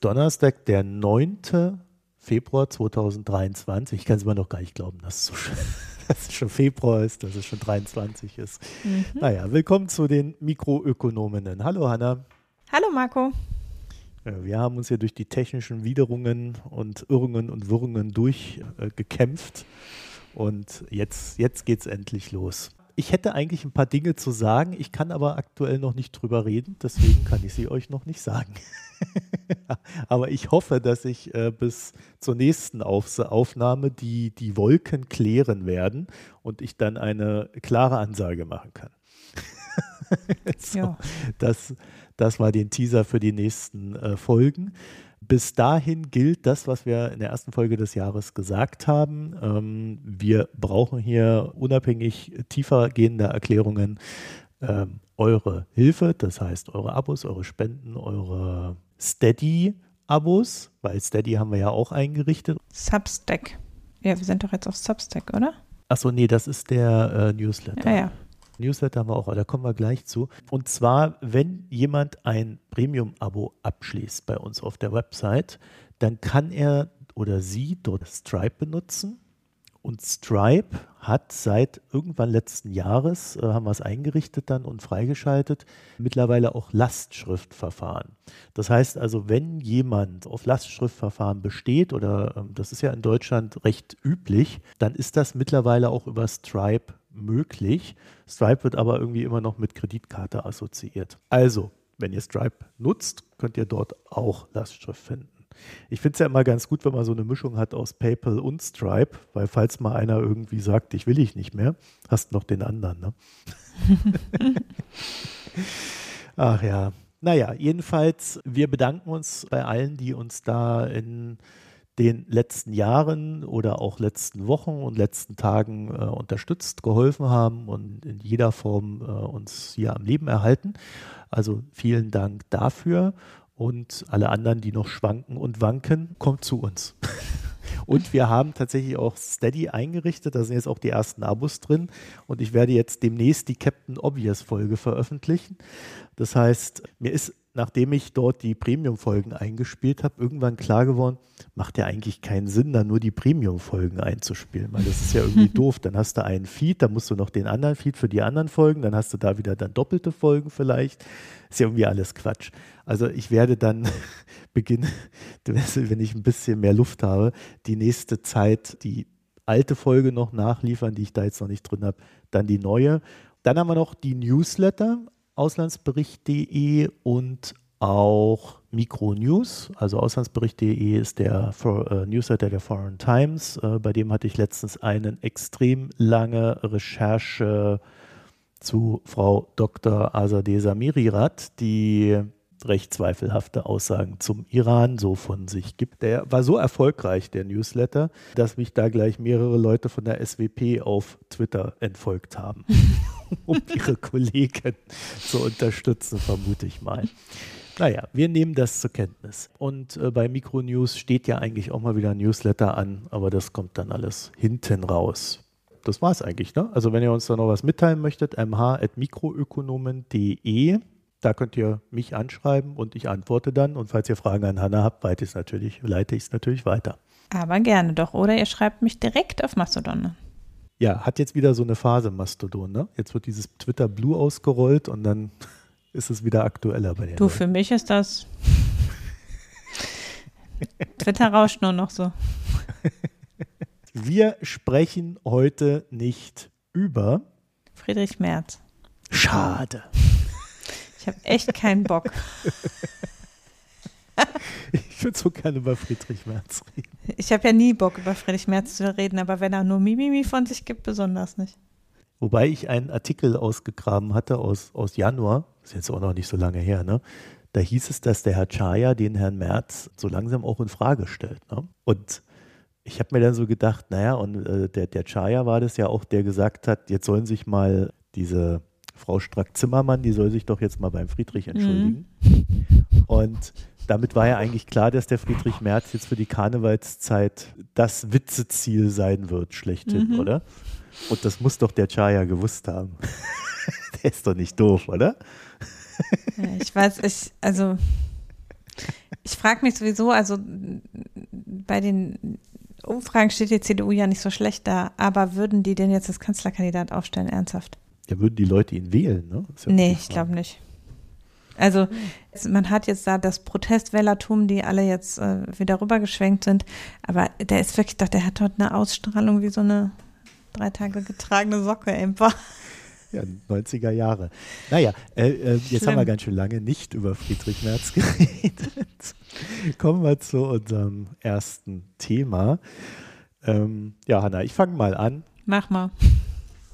Ist Donnerstag, der 9. Februar 2023. Ich kann es immer noch gar nicht glauben, dass es, so schon, dass es schon Februar ist, dass es schon 23 ist. Mhm. Naja, willkommen zu den Mikroökonominnen. Hallo Hanna. Hallo Marco. Wir haben uns ja durch die technischen Widerungen und Irrungen und Wirrungen durchgekämpft. Äh, und jetzt, jetzt geht es endlich los ich hätte eigentlich ein paar Dinge zu sagen, ich kann aber aktuell noch nicht drüber reden, deswegen kann ich sie euch noch nicht sagen. aber ich hoffe, dass ich äh, bis zur nächsten Auf Aufnahme die, die Wolken klären werden und ich dann eine klare Ansage machen kann. so, ja. das, das war den Teaser für die nächsten äh, Folgen bis dahin gilt das, was wir in der ersten Folge des Jahres gesagt haben. Ähm, wir brauchen hier unabhängig tiefer gehender Erklärungen ähm, eure Hilfe, das heißt eure Abos, eure Spenden, eure Steady-Abos, weil Steady haben wir ja auch eingerichtet. Substack. Ja, wir sind doch jetzt auf Substack, oder? Achso, nee, das ist der äh, Newsletter. Ja, ja. Newsletter haben wir auch, da kommen wir gleich zu. Und zwar, wenn jemand ein Premium-Abo abschließt bei uns auf der Website, dann kann er oder sie dort Stripe benutzen. Und Stripe hat seit irgendwann letzten Jahres, äh, haben wir es eingerichtet dann und freigeschaltet, mittlerweile auch Lastschriftverfahren. Das heißt also, wenn jemand auf Lastschriftverfahren besteht, oder äh, das ist ja in Deutschland recht üblich, dann ist das mittlerweile auch über Stripe möglich. Stripe wird aber irgendwie immer noch mit Kreditkarte assoziiert. Also, wenn ihr Stripe nutzt, könnt ihr dort auch Lastschrift finden. Ich finde es ja immer ganz gut, wenn man so eine Mischung hat aus PayPal und Stripe, weil falls mal einer irgendwie sagt, ich will ich nicht mehr, hast noch den anderen. Ne? Ach ja. Naja, jedenfalls, wir bedanken uns bei allen, die uns da in den letzten Jahren oder auch letzten Wochen und letzten Tagen äh, unterstützt, geholfen haben und in jeder Form äh, uns hier am Leben erhalten. Also vielen Dank dafür und alle anderen, die noch schwanken und wanken, kommt zu uns. Und wir haben tatsächlich auch Steady eingerichtet. Da sind jetzt auch die ersten Abos drin. Und ich werde jetzt demnächst die Captain Obvious Folge veröffentlichen. Das heißt, mir ist nachdem ich dort die Premium-Folgen eingespielt habe, irgendwann klar geworden, macht ja eigentlich keinen Sinn, da nur die Premium-Folgen einzuspielen, weil das ist ja irgendwie doof. Dann hast du einen Feed, dann musst du noch den anderen Feed für die anderen Folgen, dann hast du da wieder dann doppelte Folgen vielleicht. Ist ja irgendwie alles Quatsch. Also ich werde dann beginnen, wenn ich ein bisschen mehr Luft habe, die nächste Zeit die alte Folge noch nachliefern, die ich da jetzt noch nicht drin habe, dann die neue. Dann haben wir noch die Newsletter, auslandsbericht.de und auch Mikronews. Also auslandsbericht.de ist der For, äh, Newsletter der Foreign Times. Äh, bei dem hatte ich letztens eine extrem lange Recherche zu Frau Dr. Azadeh Samirirat, die recht zweifelhafte Aussagen zum Iran so von sich gibt. Der war so erfolgreich, der Newsletter, dass mich da gleich mehrere Leute von der SWP auf Twitter entfolgt haben, um ihre Kollegen zu unterstützen, vermute ich mal. Naja, wir nehmen das zur Kenntnis. Und äh, bei Mikronews steht ja eigentlich auch mal wieder ein Newsletter an, aber das kommt dann alles hinten raus. Das war es eigentlich, ne? Also wenn ihr uns da noch was mitteilen möchtet, mh.mikroökonomen.de da könnt ihr mich anschreiben und ich antworte dann. Und falls ihr Fragen an Hanna habt, leite ich es natürlich, weiter. Aber gerne doch. Oder ihr schreibt mich direkt auf Mastodon. Ja, hat jetzt wieder so eine Phase Mastodon. Ne? Jetzt wird dieses Twitter Blue ausgerollt und dann ist es wieder aktueller bei dir. Du, für mich ist das. Twitter rauscht nur noch so. Wir sprechen heute nicht über Friedrich Merz. Schade. Ich habe echt keinen Bock. ich würde so gerne über Friedrich Merz reden. Ich habe ja nie Bock, über Friedrich Merz zu reden, aber wenn er nur Mimimi von sich gibt, besonders nicht. Wobei ich einen Artikel ausgegraben hatte aus, aus Januar, ist jetzt auch noch nicht so lange her, ne? Da hieß es, dass der Herr Chaya den Herrn Merz so langsam auch in Frage stellt. Ne? Und ich habe mir dann so gedacht, naja, und äh, der, der Chaya war das ja auch, der gesagt hat, jetzt sollen sich mal diese Frau Strack-Zimmermann, die soll sich doch jetzt mal beim Friedrich mhm. entschuldigen. Mhm. Und damit war ja eigentlich klar, dass der Friedrich Merz jetzt für die Karnevalszeit das Witzeziel sein wird, schlechthin, mhm. oder? Und das muss doch der Chaya gewusst haben. der ist doch nicht doof, oder? Ja, ich weiß, ich, also Ich frage mich sowieso, also bei den Umfragen steht die CDU ja nicht so schlecht da, aber würden die denn jetzt als Kanzlerkandidat aufstellen, ernsthaft? Ja, würden die Leute ihn wählen, ne? Ja nee, ich glaube nicht. Also man hat jetzt da das Protestwählertum, die alle jetzt äh, wieder rübergeschwenkt sind, aber der ist wirklich doch, der hat dort eine Ausstrahlung wie so eine drei Tage getragene Socke einfach. Ja, 90er Jahre. Naja, äh, äh, jetzt Schlimm. haben wir ganz schön lange nicht über Friedrich Merz geredet. Kommen wir zu unserem ersten Thema. Ähm, ja, Hanna, ich fange mal an. Mach mal.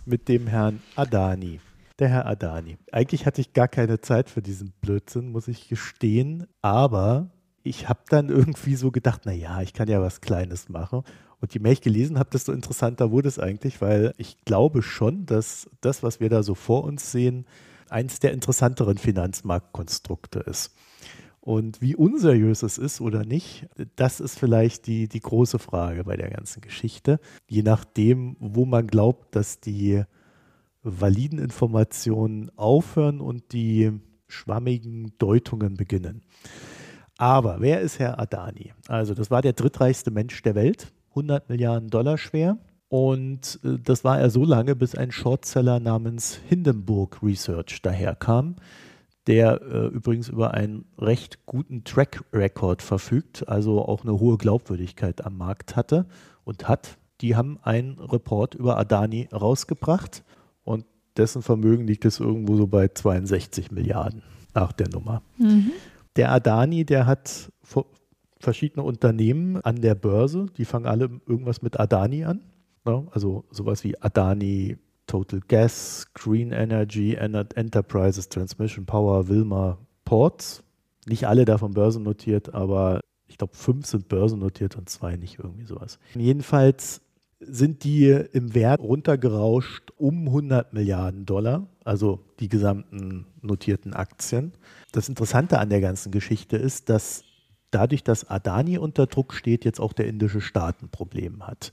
Mit dem Herrn Adani. Der Herr Adani. Eigentlich hatte ich gar keine Zeit für diesen Blödsinn, muss ich gestehen. Aber ich habe dann irgendwie so gedacht, naja, ich kann ja was Kleines machen und je mehr ich gelesen habe, desto interessanter wurde es eigentlich, weil ich glaube schon, dass das, was wir da so vor uns sehen, eins der interessanteren Finanzmarktkonstrukte ist. Und wie unseriös es ist oder nicht, das ist vielleicht die, die große Frage bei der ganzen Geschichte. Je nachdem, wo man glaubt, dass die validen Informationen aufhören und die schwammigen Deutungen beginnen. Aber wer ist Herr Adani? Also das war der drittreichste Mensch der Welt 100 Milliarden Dollar schwer. Und äh, das war er so lange, bis ein Shortseller namens Hindenburg Research daherkam, der äh, übrigens über einen recht guten Track Record verfügt, also auch eine hohe Glaubwürdigkeit am Markt hatte und hat. Die haben einen Report über Adani rausgebracht und dessen Vermögen liegt es irgendwo so bei 62 Milliarden nach der Nummer. Mhm. Der Adani, der hat verschiedene Unternehmen an der Börse, die fangen alle irgendwas mit Adani an. Ne? Also sowas wie Adani Total Gas, Green Energy, Enterprises, Transmission Power, Wilma, Ports. Nicht alle davon börsennotiert, aber ich glaube, fünf sind börsennotiert und zwei nicht irgendwie sowas. Jedenfalls sind die im Wert runtergerauscht um 100 Milliarden Dollar, also die gesamten notierten Aktien. Das Interessante an der ganzen Geschichte ist, dass dadurch, dass Adani unter Druck steht, jetzt auch der indische Staat ein Problem hat.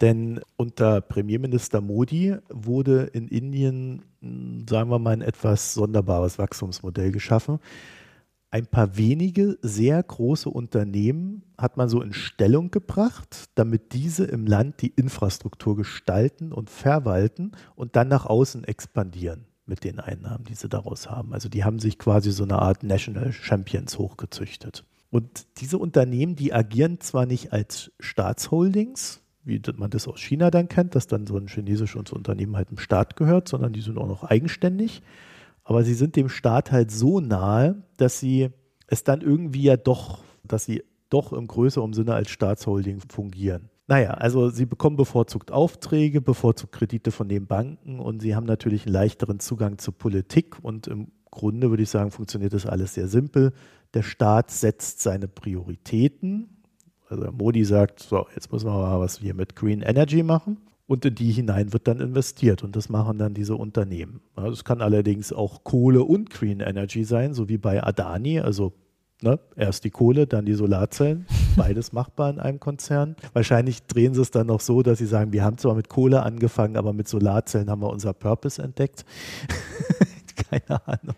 Denn unter Premierminister Modi wurde in Indien, hm, sagen wir mal, ein etwas sonderbares Wachstumsmodell geschaffen. Ein paar wenige sehr große Unternehmen hat man so in Stellung gebracht, damit diese im Land die Infrastruktur gestalten und verwalten und dann nach außen expandieren mit den Einnahmen, die sie daraus haben. Also die haben sich quasi so eine Art National Champions hochgezüchtet. Und diese Unternehmen, die agieren zwar nicht als Staatsholdings, wie man das aus China dann kennt, dass dann so ein chinesisches Unternehmen halt dem Staat gehört, sondern die sind auch noch eigenständig. Aber sie sind dem Staat halt so nahe, dass sie es dann irgendwie ja doch, dass sie doch im größeren Sinne als Staatsholding fungieren. Naja, also sie bekommen bevorzugt Aufträge, bevorzugt Kredite von den Banken und sie haben natürlich einen leichteren Zugang zur Politik und im Grunde würde ich sagen, funktioniert das alles sehr simpel der Staat setzt seine Prioritäten. Also Modi sagt, so, jetzt müssen wir mal was hier mit Green Energy machen. Und in die hinein wird dann investiert und das machen dann diese Unternehmen. Es kann allerdings auch Kohle und Green Energy sein, so wie bei Adani. Also ne, erst die Kohle, dann die Solarzellen. Beides machbar in einem Konzern. Wahrscheinlich drehen sie es dann noch so, dass sie sagen, wir haben zwar mit Kohle angefangen, aber mit Solarzellen haben wir unser Purpose entdeckt. keine Ahnung.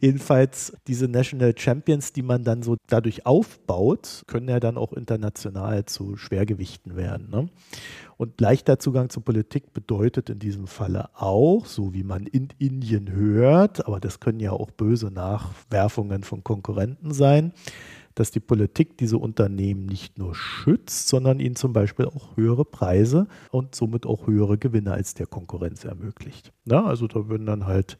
Jedenfalls diese National Champions, die man dann so dadurch aufbaut, können ja dann auch international zu Schwergewichten werden. Ne? Und leichter Zugang zur Politik bedeutet in diesem Falle auch, so wie man in Indien hört, aber das können ja auch böse Nachwerfungen von Konkurrenten sein, dass die Politik diese Unternehmen nicht nur schützt, sondern ihnen zum Beispiel auch höhere Preise und somit auch höhere Gewinne als der Konkurrenz ermöglicht. Na, also da würden dann halt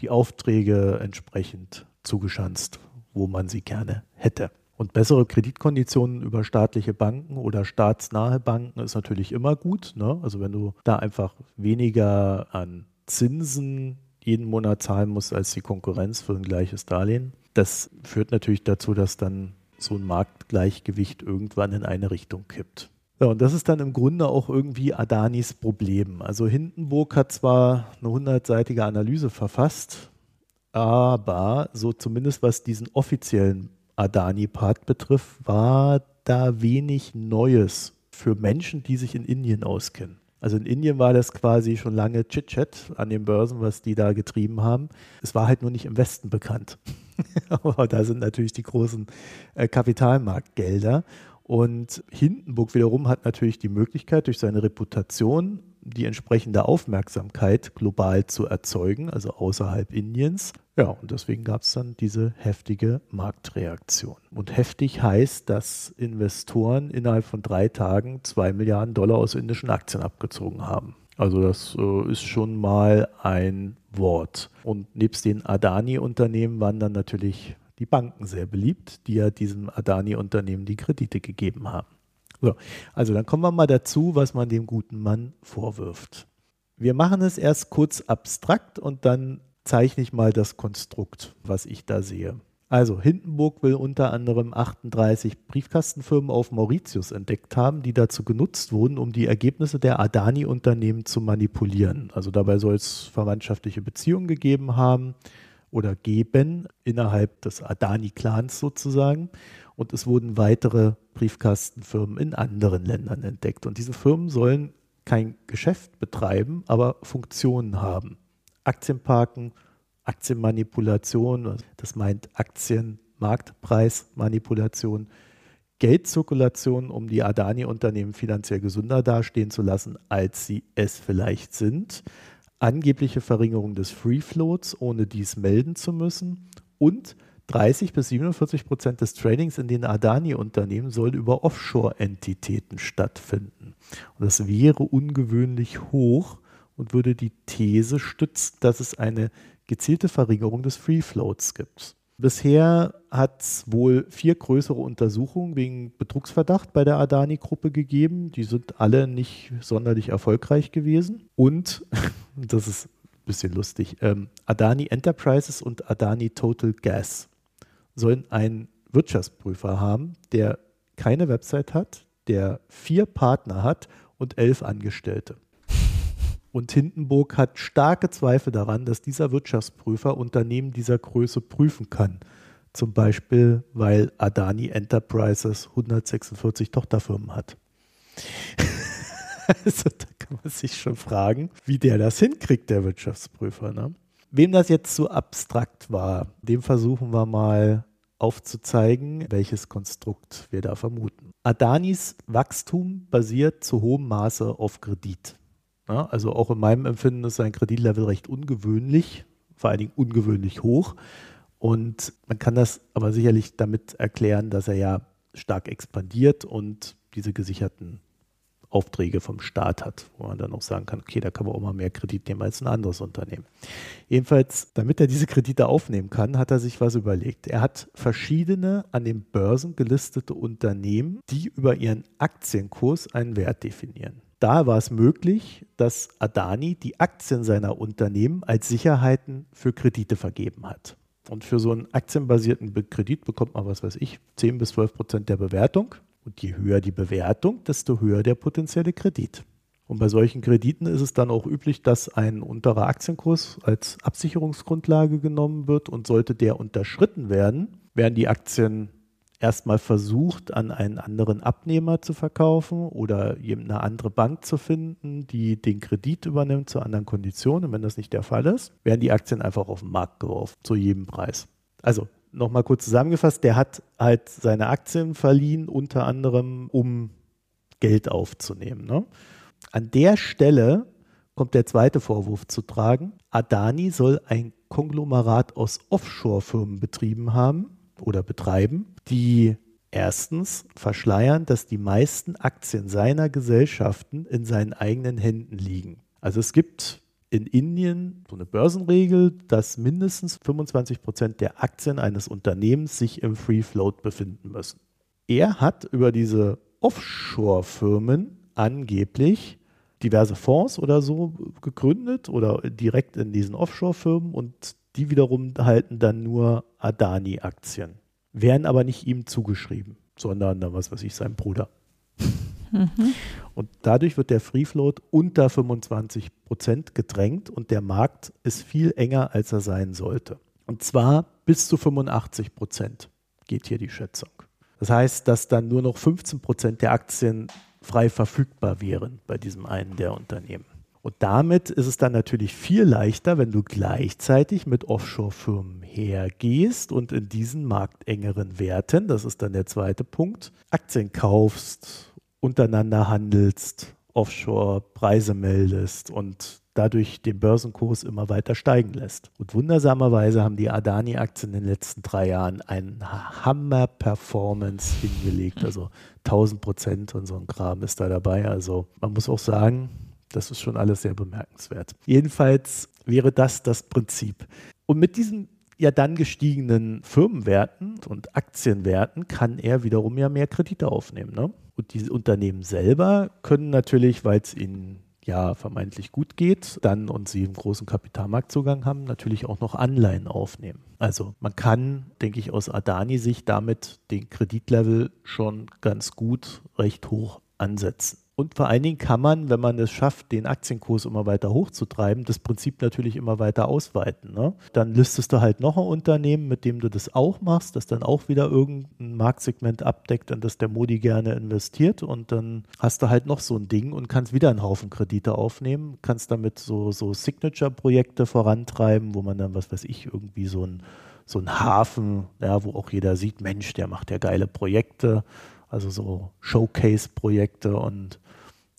die Aufträge entsprechend zugeschanzt, wo man sie gerne hätte. Und bessere Kreditkonditionen über staatliche Banken oder staatsnahe Banken ist natürlich immer gut. Ne? Also wenn du da einfach weniger an Zinsen jeden Monat zahlen musst als die Konkurrenz für ein gleiches Darlehen, das führt natürlich dazu, dass dann so ein Marktgleichgewicht irgendwann in eine Richtung kippt. Ja, und das ist dann im Grunde auch irgendwie Adanis Problem. Also Hindenburg hat zwar eine hundertseitige Analyse verfasst, aber so zumindest was diesen offiziellen Adani-Part betrifft, war da wenig Neues für Menschen, die sich in Indien auskennen. Also in Indien war das quasi schon lange Chit-Chat an den Börsen, was die da getrieben haben. Es war halt nur nicht im Westen bekannt. Aber da sind natürlich die großen äh, Kapitalmarktgelder. Und Hindenburg wiederum hat natürlich die Möglichkeit, durch seine Reputation die entsprechende Aufmerksamkeit global zu erzeugen, also außerhalb Indiens. Ja, und deswegen gab es dann diese heftige Marktreaktion. Und heftig heißt, dass Investoren innerhalb von drei Tagen zwei Milliarden Dollar aus indischen Aktien abgezogen haben. Also das äh, ist schon mal ein Wort. Und nebst den Adani-Unternehmen waren dann natürlich die Banken sehr beliebt, die ja diesem Adani-Unternehmen die Kredite gegeben haben. So, also dann kommen wir mal dazu, was man dem guten Mann vorwirft. Wir machen es erst kurz abstrakt und dann zeichne ich mal das Konstrukt, was ich da sehe. Also Hindenburg will unter anderem 38 Briefkastenfirmen auf Mauritius entdeckt haben, die dazu genutzt wurden, um die Ergebnisse der Adani-Unternehmen zu manipulieren. Also dabei soll es verwandtschaftliche Beziehungen gegeben haben oder geben innerhalb des Adani-Clans sozusagen. Und es wurden weitere Briefkastenfirmen in anderen Ländern entdeckt. Und diese Firmen sollen kein Geschäft betreiben, aber Funktionen haben. Aktienparken, Aktienmanipulation, das meint Aktienmarktpreismanipulation, Geldzirkulation, um die Adani-Unternehmen finanziell gesünder dastehen zu lassen, als sie es vielleicht sind, angebliche Verringerung des Free Floats, ohne dies melden zu müssen und 30 bis 47 Prozent des Tradings in den Adani-Unternehmen soll über Offshore-Entitäten stattfinden. Und das wäre ungewöhnlich hoch und würde die These stützen, dass es eine gezielte Verringerung des Free Floats gibt. Bisher hat es wohl vier größere Untersuchungen wegen Betrugsverdacht bei der Adani-Gruppe gegeben. Die sind alle nicht sonderlich erfolgreich gewesen. Und, das ist ein bisschen lustig, ähm, Adani Enterprises und Adani Total Gas sollen einen Wirtschaftsprüfer haben, der keine Website hat, der vier Partner hat und elf Angestellte. Und Hindenburg hat starke Zweifel daran, dass dieser Wirtschaftsprüfer Unternehmen dieser Größe prüfen kann. Zum Beispiel, weil Adani Enterprises 146 Tochterfirmen hat. also da kann man sich schon fragen, wie der das hinkriegt, der Wirtschaftsprüfer. Ne? Wem das jetzt zu abstrakt war, dem versuchen wir mal aufzuzeigen, welches Konstrukt wir da vermuten. Adanis Wachstum basiert zu hohem Maße auf Kredit. Ja, also auch in meinem Empfinden ist sein Kreditlevel recht ungewöhnlich, vor allen Dingen ungewöhnlich hoch. Und man kann das aber sicherlich damit erklären, dass er ja stark expandiert und diese gesicherten Aufträge vom Staat hat, wo man dann auch sagen kann, okay, da kann man auch mal mehr Kredit nehmen als ein anderes Unternehmen. Jedenfalls, damit er diese Kredite aufnehmen kann, hat er sich was überlegt. Er hat verschiedene an den Börsen gelistete Unternehmen, die über ihren Aktienkurs einen Wert definieren. Da war es möglich, dass Adani die Aktien seiner Unternehmen als Sicherheiten für Kredite vergeben hat. Und für so einen aktienbasierten Kredit bekommt man, was weiß ich, 10 bis 12 Prozent der Bewertung. Und je höher die Bewertung, desto höher der potenzielle Kredit. Und bei solchen Krediten ist es dann auch üblich, dass ein unterer Aktienkurs als Absicherungsgrundlage genommen wird. Und sollte der unterschritten werden, werden die Aktien erstmal versucht, an einen anderen Abnehmer zu verkaufen oder eine andere Bank zu finden, die den Kredit übernimmt zu anderen Konditionen. Und wenn das nicht der Fall ist, werden die Aktien einfach auf den Markt geworfen, zu jedem Preis. Also nochmal kurz zusammengefasst, der hat halt seine Aktien verliehen, unter anderem, um Geld aufzunehmen. Ne? An der Stelle kommt der zweite Vorwurf zu tragen. Adani soll ein Konglomerat aus Offshore-Firmen betrieben haben oder betreiben, die erstens verschleiern, dass die meisten Aktien seiner Gesellschaften in seinen eigenen Händen liegen. Also es gibt in Indien so eine Börsenregel, dass mindestens 25 Prozent der Aktien eines Unternehmens sich im Free Float befinden müssen. Er hat über diese Offshore-Firmen angeblich diverse Fonds oder so gegründet oder direkt in diesen Offshore-Firmen und die wiederum halten dann nur Adani-Aktien, werden aber nicht ihm zugeschrieben, sondern, was weiß ich, seinem Bruder. Mhm. Und dadurch wird der Free Float unter 25 Prozent gedrängt und der Markt ist viel enger, als er sein sollte. Und zwar bis zu 85 Prozent geht hier die Schätzung. Das heißt, dass dann nur noch 15 Prozent der Aktien frei verfügbar wären bei diesem einen der Unternehmen. Und damit ist es dann natürlich viel leichter, wenn du gleichzeitig mit Offshore-Firmen hergehst und in diesen marktengeren Werten, das ist dann der zweite Punkt, Aktien kaufst, untereinander handelst, Offshore Preise meldest und dadurch den Börsenkurs immer weiter steigen lässt. Und wundersamerweise haben die Adani-Aktien in den letzten drei Jahren einen Hammer-Performance hingelegt. Also 1000 Prozent und so ein Kram ist da dabei. Also man muss auch sagen, das ist schon alles sehr bemerkenswert. Jedenfalls wäre das das Prinzip. Und mit diesen ja dann gestiegenen Firmenwerten und Aktienwerten kann er wiederum ja mehr Kredite aufnehmen. Ne? Und diese Unternehmen selber können natürlich, weil es ihnen ja vermeintlich gut geht, dann und sie einen großen Kapitalmarktzugang haben, natürlich auch noch Anleihen aufnehmen. Also man kann, denke ich, aus Adani-Sicht damit den Kreditlevel schon ganz gut recht hoch ansetzen. Und vor allen Dingen kann man, wenn man es schafft, den Aktienkurs immer weiter hochzutreiben, das Prinzip natürlich immer weiter ausweiten. Ne? Dann listest du halt noch ein Unternehmen, mit dem du das auch machst, das dann auch wieder irgendein Marktsegment abdeckt, in das der Modi gerne investiert. Und dann hast du halt noch so ein Ding und kannst wieder einen Haufen Kredite aufnehmen, kannst damit so, so Signature-Projekte vorantreiben, wo man dann, was weiß ich, irgendwie so ein, so ein Hafen, ja, wo auch jeder sieht, Mensch, der macht ja geile Projekte also so Showcase-Projekte und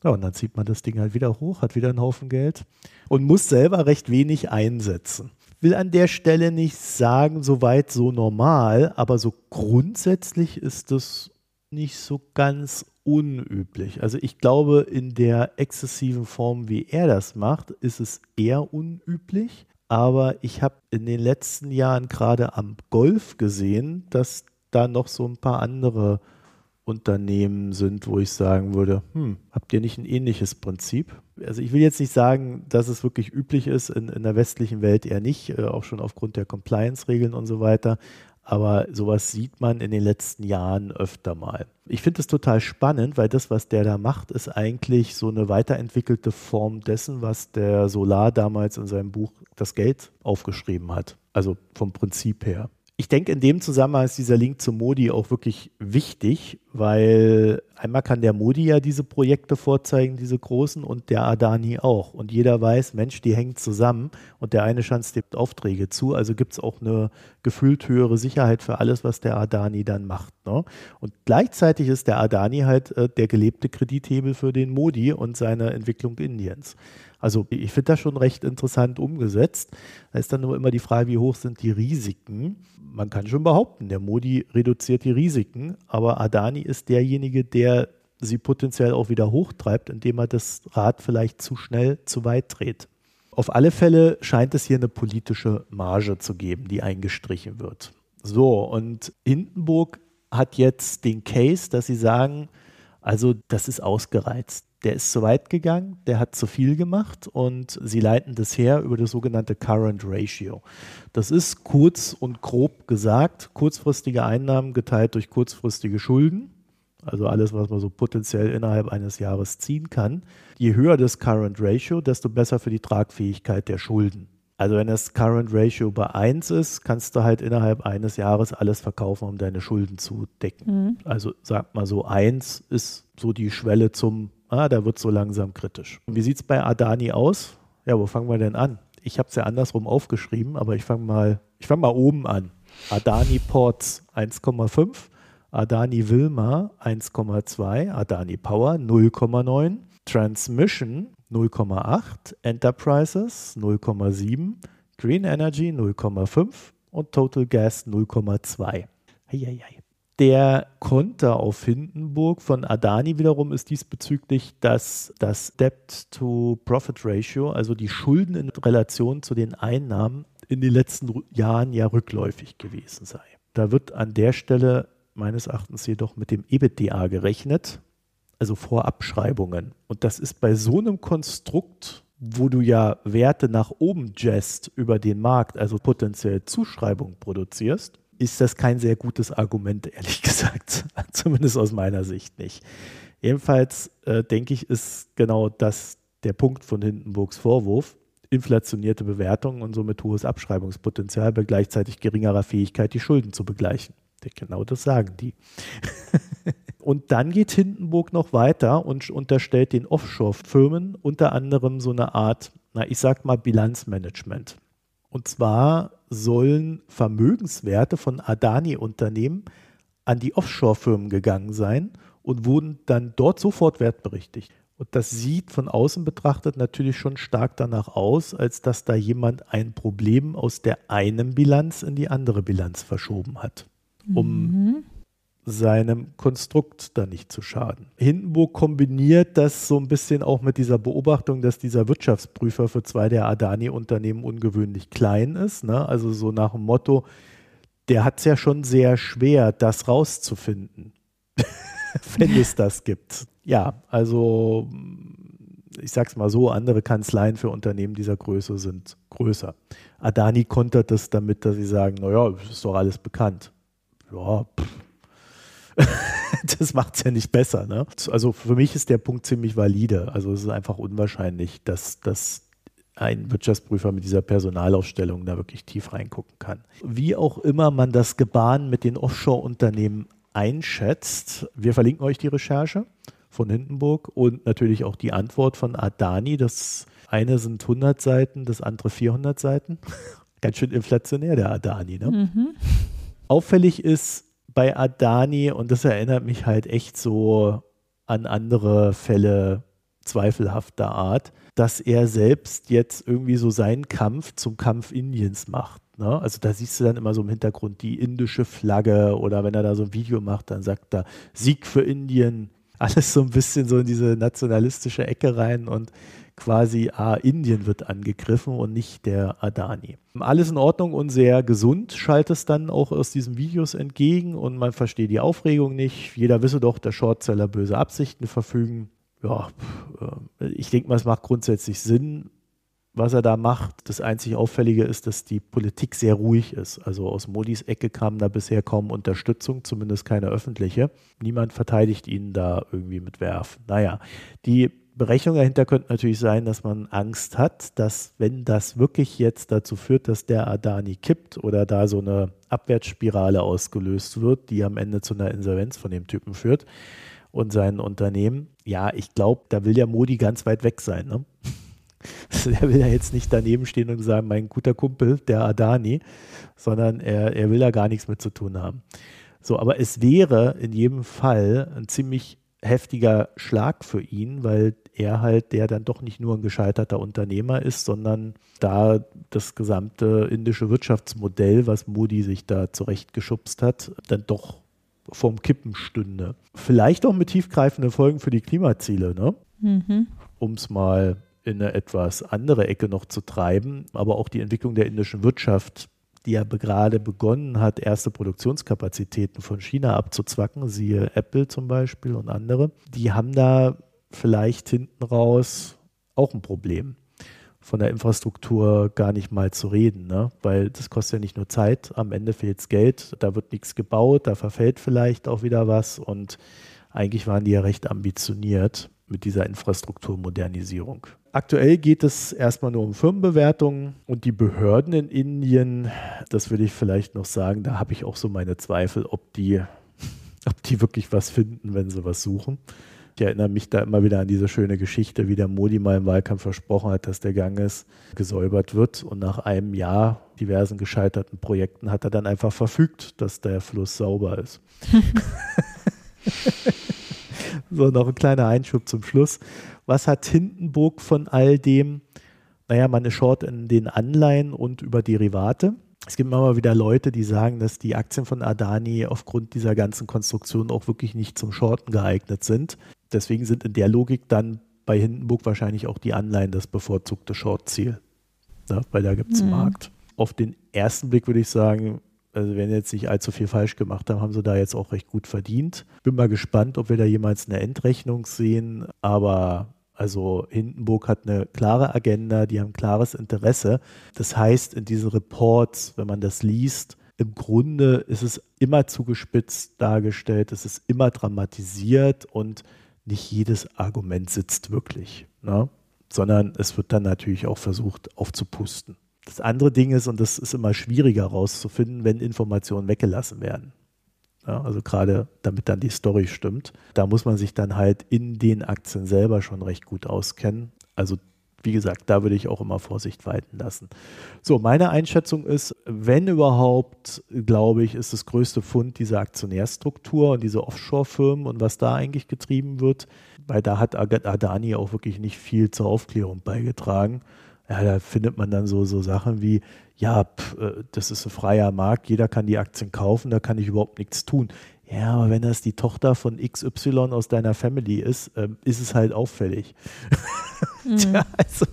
ja, und dann zieht man das Ding halt wieder hoch, hat wieder einen Haufen Geld und muss selber recht wenig einsetzen. Will an der Stelle nicht sagen, so weit, so normal, aber so grundsätzlich ist das nicht so ganz unüblich. Also ich glaube, in der exzessiven Form, wie er das macht, ist es eher unüblich. Aber ich habe in den letzten Jahren gerade am Golf gesehen, dass da noch so ein paar andere Unternehmen sind, wo ich sagen würde, hm, habt ihr nicht ein ähnliches Prinzip? Also ich will jetzt nicht sagen, dass es wirklich üblich ist, in, in der westlichen Welt eher nicht, äh, auch schon aufgrund der Compliance-Regeln und so weiter. Aber sowas sieht man in den letzten Jahren öfter mal. Ich finde es total spannend, weil das, was der da macht, ist eigentlich so eine weiterentwickelte Form dessen, was der Solar damals in seinem Buch Das Geld aufgeschrieben hat. Also vom Prinzip her ich denke, in dem Zusammenhang ist dieser Link zu Modi auch wirklich wichtig, weil einmal kann der Modi ja diese Projekte vorzeigen, diese großen, und der Adani auch. Und jeder weiß, Mensch, die hängen zusammen und der eine schanzt die Aufträge zu. Also gibt es auch eine gefühlt höhere Sicherheit für alles, was der Adani dann macht. Ne? Und gleichzeitig ist der Adani halt äh, der gelebte Kredithebel für den Modi und seine Entwicklung Indiens. Also ich finde das schon recht interessant umgesetzt. Da ist dann nur immer die Frage, wie hoch sind die Risiken? Man kann schon behaupten, der Modi reduziert die Risiken, aber Adani ist derjenige, der sie potenziell auch wieder hochtreibt, indem er das Rad vielleicht zu schnell zu weit dreht. Auf alle Fälle scheint es hier eine politische Marge zu geben, die eingestrichen wird. So, und Hindenburg hat jetzt den Case, dass sie sagen, also das ist ausgereizt der ist zu weit gegangen, der hat zu viel gemacht und sie leiten das her über das sogenannte Current Ratio. Das ist kurz und grob gesagt kurzfristige Einnahmen geteilt durch kurzfristige Schulden, also alles, was man so potenziell innerhalb eines Jahres ziehen kann. Je höher das Current Ratio, desto besser für die Tragfähigkeit der Schulden. Also wenn das Current Ratio bei 1 ist, kannst du halt innerhalb eines Jahres alles verkaufen, um deine Schulden zu decken. Mhm. Also sag mal so, 1 ist so die Schwelle zum Ah, da wird so langsam kritisch. Wie sieht es bei Adani aus? Ja, wo fangen wir denn an? Ich habe es ja andersrum aufgeschrieben, aber ich fange mal, ich mal oben an. Adani Ports 1,5, Adani Wilma 1,2, Adani Power 0,9, Transmission 0,8, Enterprises 0,7, Green Energy 0,5 und Total Gas 0,2. Heieiei. Der Konter auf Hindenburg von Adani wiederum ist diesbezüglich, dass das Debt-to-Profit-Ratio, also die Schulden in Relation zu den Einnahmen, in den letzten Jahren ja rückläufig gewesen sei. Da wird an der Stelle meines Erachtens jedoch mit dem EBITDA gerechnet, also vor Abschreibungen. Und das ist bei so einem Konstrukt, wo du ja Werte nach oben jazzt über den Markt, also potenziell Zuschreibung produzierst, ist das kein sehr gutes Argument, ehrlich gesagt. Zumindest aus meiner Sicht nicht. Jedenfalls äh, denke ich, ist genau das der Punkt von Hindenburgs Vorwurf. Inflationierte Bewertungen und somit hohes Abschreibungspotenzial bei gleichzeitig geringerer Fähigkeit, die Schulden zu begleichen. Genau das sagen die. Und dann geht Hindenburg noch weiter und unterstellt den Offshore-Firmen unter anderem so eine Art, na, ich sag mal Bilanzmanagement. Und zwar sollen Vermögenswerte von Adani-Unternehmen an die Offshore-Firmen gegangen sein und wurden dann dort sofort wertberichtigt. Und das sieht von außen betrachtet natürlich schon stark danach aus, als dass da jemand ein Problem aus der einen Bilanz in die andere Bilanz verschoben hat, um mhm. Seinem Konstrukt da nicht zu schaden. Hindenburg kombiniert das so ein bisschen auch mit dieser Beobachtung, dass dieser Wirtschaftsprüfer für zwei der Adani-Unternehmen ungewöhnlich klein ist. Ne? Also so nach dem Motto, der hat es ja schon sehr schwer, das rauszufinden. wenn es das gibt. Ja, also ich sag's mal so, andere Kanzleien für Unternehmen dieser Größe sind größer. Adani kontert das damit, dass sie sagen, naja, ist doch alles bekannt. Ja, das macht es ja nicht besser. Ne? Also für mich ist der Punkt ziemlich valide. Also es ist einfach unwahrscheinlich, dass, dass ein Wirtschaftsprüfer mit dieser Personalausstellung da wirklich tief reingucken kann. Wie auch immer man das Gebaren mit den Offshore-Unternehmen einschätzt. Wir verlinken euch die Recherche von Hindenburg und natürlich auch die Antwort von Adani. Das eine sind 100 Seiten, das andere 400 Seiten. Ganz schön inflationär, der Adani. Ne? Mhm. Auffällig ist bei Adani, und das erinnert mich halt echt so an andere Fälle zweifelhafter Art, dass er selbst jetzt irgendwie so seinen Kampf zum Kampf Indiens macht. Ne? Also da siehst du dann immer so im Hintergrund die indische Flagge oder wenn er da so ein Video macht, dann sagt er Sieg für Indien. Alles so ein bisschen so in diese nationalistische Ecke rein und quasi, ah, Indien wird angegriffen und nicht der Adani. Alles in Ordnung und sehr gesund schaltet es dann auch aus diesen Videos entgegen und man versteht die Aufregung nicht. Jeder wisse doch, dass Shortseller böse Absichten verfügen. Ja, äh, ich denke mal, es macht grundsätzlich Sinn, was er da macht. Das einzig Auffällige ist, dass die Politik sehr ruhig ist. Also aus Modis Ecke kam da bisher kaum Unterstützung, zumindest keine öffentliche. Niemand verteidigt ihn da irgendwie mit Werf. Naja, die Berechnung dahinter könnte natürlich sein, dass man Angst hat, dass wenn das wirklich jetzt dazu führt, dass der Adani kippt oder da so eine Abwärtsspirale ausgelöst wird, die am Ende zu einer Insolvenz von dem Typen führt und seinen Unternehmen, ja, ich glaube, da will ja Modi ganz weit weg sein. Ne? er will ja jetzt nicht daneben stehen und sagen, mein guter Kumpel, der Adani, sondern er, er will da gar nichts mit zu tun haben. So, aber es wäre in jedem Fall ein ziemlich heftiger Schlag für ihn, weil er halt der dann doch nicht nur ein gescheiterter Unternehmer ist, sondern da das gesamte indische Wirtschaftsmodell, was Modi sich da zurechtgeschubst hat, dann doch vorm Kippen stünde. Vielleicht auch mit tiefgreifenden Folgen für die Klimaziele, ne? Mhm. Um es mal in eine etwas andere Ecke noch zu treiben. Aber auch die Entwicklung der indischen Wirtschaft, die ja gerade begonnen hat, erste Produktionskapazitäten von China abzuzwacken, siehe Apple zum Beispiel und andere, die haben da vielleicht hinten raus auch ein Problem. Von der Infrastruktur gar nicht mal zu reden, ne? weil das kostet ja nicht nur Zeit, am Ende fehlt Geld, da wird nichts gebaut, da verfällt vielleicht auch wieder was und eigentlich waren die ja recht ambitioniert mit dieser Infrastrukturmodernisierung. Aktuell geht es erstmal nur um Firmenbewertungen und die Behörden in Indien, das würde ich vielleicht noch sagen, da habe ich auch so meine Zweifel, ob die, ob die wirklich was finden, wenn sie was suchen. Ich erinnere mich da immer wieder an diese schöne Geschichte, wie der Modi mal im Wahlkampf versprochen hat, dass der Ganges gesäubert wird. Und nach einem Jahr diversen gescheiterten Projekten hat er dann einfach verfügt, dass der Fluss sauber ist. so, noch ein kleiner Einschub zum Schluss. Was hat Hindenburg von all dem? Naja, man ist short in den Anleihen und über Derivate. Es gibt immer mal wieder Leute, die sagen, dass die Aktien von Adani aufgrund dieser ganzen Konstruktion auch wirklich nicht zum Shorten geeignet sind. Deswegen sind in der Logik dann bei Hindenburg wahrscheinlich auch die Anleihen das bevorzugte Short-Ziel. Ja, weil da gibt es mhm. Markt. Auf den ersten Blick würde ich sagen, also wenn jetzt nicht allzu viel falsch gemacht haben, haben sie da jetzt auch recht gut verdient. Bin mal gespannt, ob wir da jemals eine Endrechnung sehen, aber also Hindenburg hat eine klare Agenda, die haben klares Interesse. Das heißt, in diesen Reports, wenn man das liest, im Grunde ist es immer zugespitzt dargestellt, es ist immer dramatisiert und nicht jedes Argument sitzt wirklich, ne? sondern es wird dann natürlich auch versucht aufzupusten. Das andere Ding ist, und das ist immer schwieriger herauszufinden, wenn Informationen weggelassen werden. Ja, also gerade damit dann die Story stimmt. Da muss man sich dann halt in den Aktien selber schon recht gut auskennen. Also wie gesagt, da würde ich auch immer Vorsicht walten lassen. So, meine Einschätzung ist, wenn überhaupt, glaube ich, ist das größte Fund diese Aktionärstruktur und diese Offshore-Firmen und was da eigentlich getrieben wird, weil da hat Adani auch wirklich nicht viel zur Aufklärung beigetragen. Ja, da findet man dann so, so Sachen wie, ja, pff, äh, das ist ein freier Markt, jeder kann die Aktien kaufen, da kann ich überhaupt nichts tun. Ja, aber wenn das die Tochter von XY aus deiner Family ist, ähm, ist es halt auffällig. Mhm. Tja, also,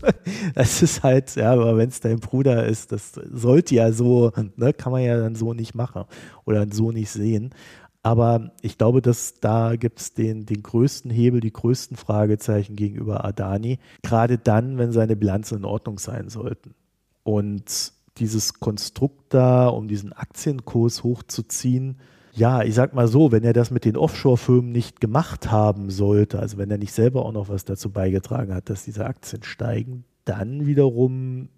das ist halt, ja, aber wenn es dein Bruder ist, das sollte ja so, ne, kann man ja dann so nicht machen oder so nicht sehen. Aber ich glaube, dass da gibt es den, den größten Hebel, die größten Fragezeichen gegenüber Adani, gerade dann, wenn seine Bilanzen in Ordnung sein sollten. Und dieses Konstrukt da, um diesen Aktienkurs hochzuziehen, ja, ich sag mal so, wenn er das mit den Offshore-Firmen nicht gemacht haben sollte, also wenn er nicht selber auch noch was dazu beigetragen hat, dass diese Aktien steigen, dann wiederum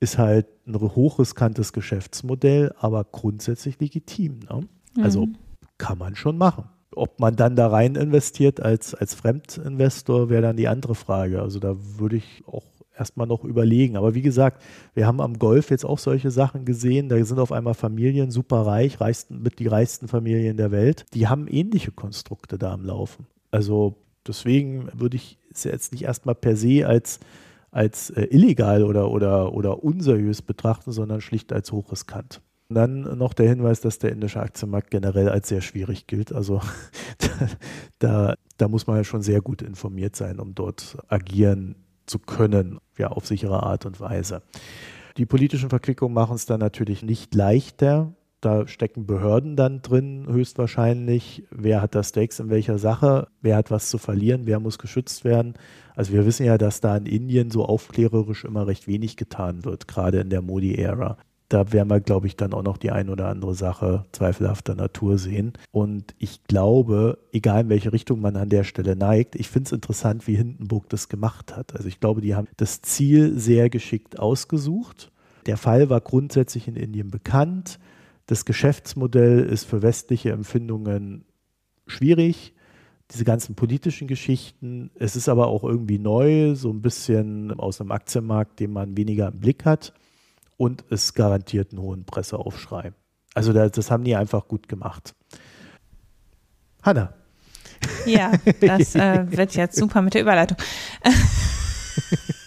ist halt ein hochriskantes Geschäftsmodell, aber grundsätzlich legitim. Ne? Also mhm. kann man schon machen. Ob man dann da rein investiert als, als Fremdinvestor, wäre dann die andere Frage. Also da würde ich auch erstmal noch überlegen. Aber wie gesagt, wir haben am Golf jetzt auch solche Sachen gesehen. Da sind auf einmal Familien super reich, reichsten, mit die reichsten Familien der Welt. Die haben ähnliche Konstrukte da am Laufen. Also deswegen würde ich es jetzt nicht erstmal per se als, als äh, illegal oder, oder, oder unseriös betrachten, sondern schlicht als hochriskant. Und dann noch der Hinweis, dass der indische Aktienmarkt generell als sehr schwierig gilt. Also da, da muss man ja schon sehr gut informiert sein, um dort agieren zu können, ja, auf sichere Art und Weise. Die politischen Verquickungen machen es dann natürlich nicht leichter. Da stecken Behörden dann drin, höchstwahrscheinlich. Wer hat da Stakes in welcher Sache? Wer hat was zu verlieren? Wer muss geschützt werden? Also wir wissen ja, dass da in Indien so aufklärerisch immer recht wenig getan wird, gerade in der Modi-Ära da werden wir, glaube ich, dann auch noch die ein oder andere Sache zweifelhafter Natur sehen. Und ich glaube, egal in welche Richtung man an der Stelle neigt, ich finde es interessant, wie Hindenburg das gemacht hat. Also ich glaube, die haben das Ziel sehr geschickt ausgesucht. Der Fall war grundsätzlich in Indien bekannt. Das Geschäftsmodell ist für westliche Empfindungen schwierig diese ganzen politischen Geschichten. Es ist aber auch irgendwie neu, so ein bisschen aus einem Aktienmarkt, den man weniger im Blick hat und es garantiert einen hohen Presseaufschrei. Also das, das haben die einfach gut gemacht. Hanna. Ja, das äh, wird jetzt super mit der Überleitung.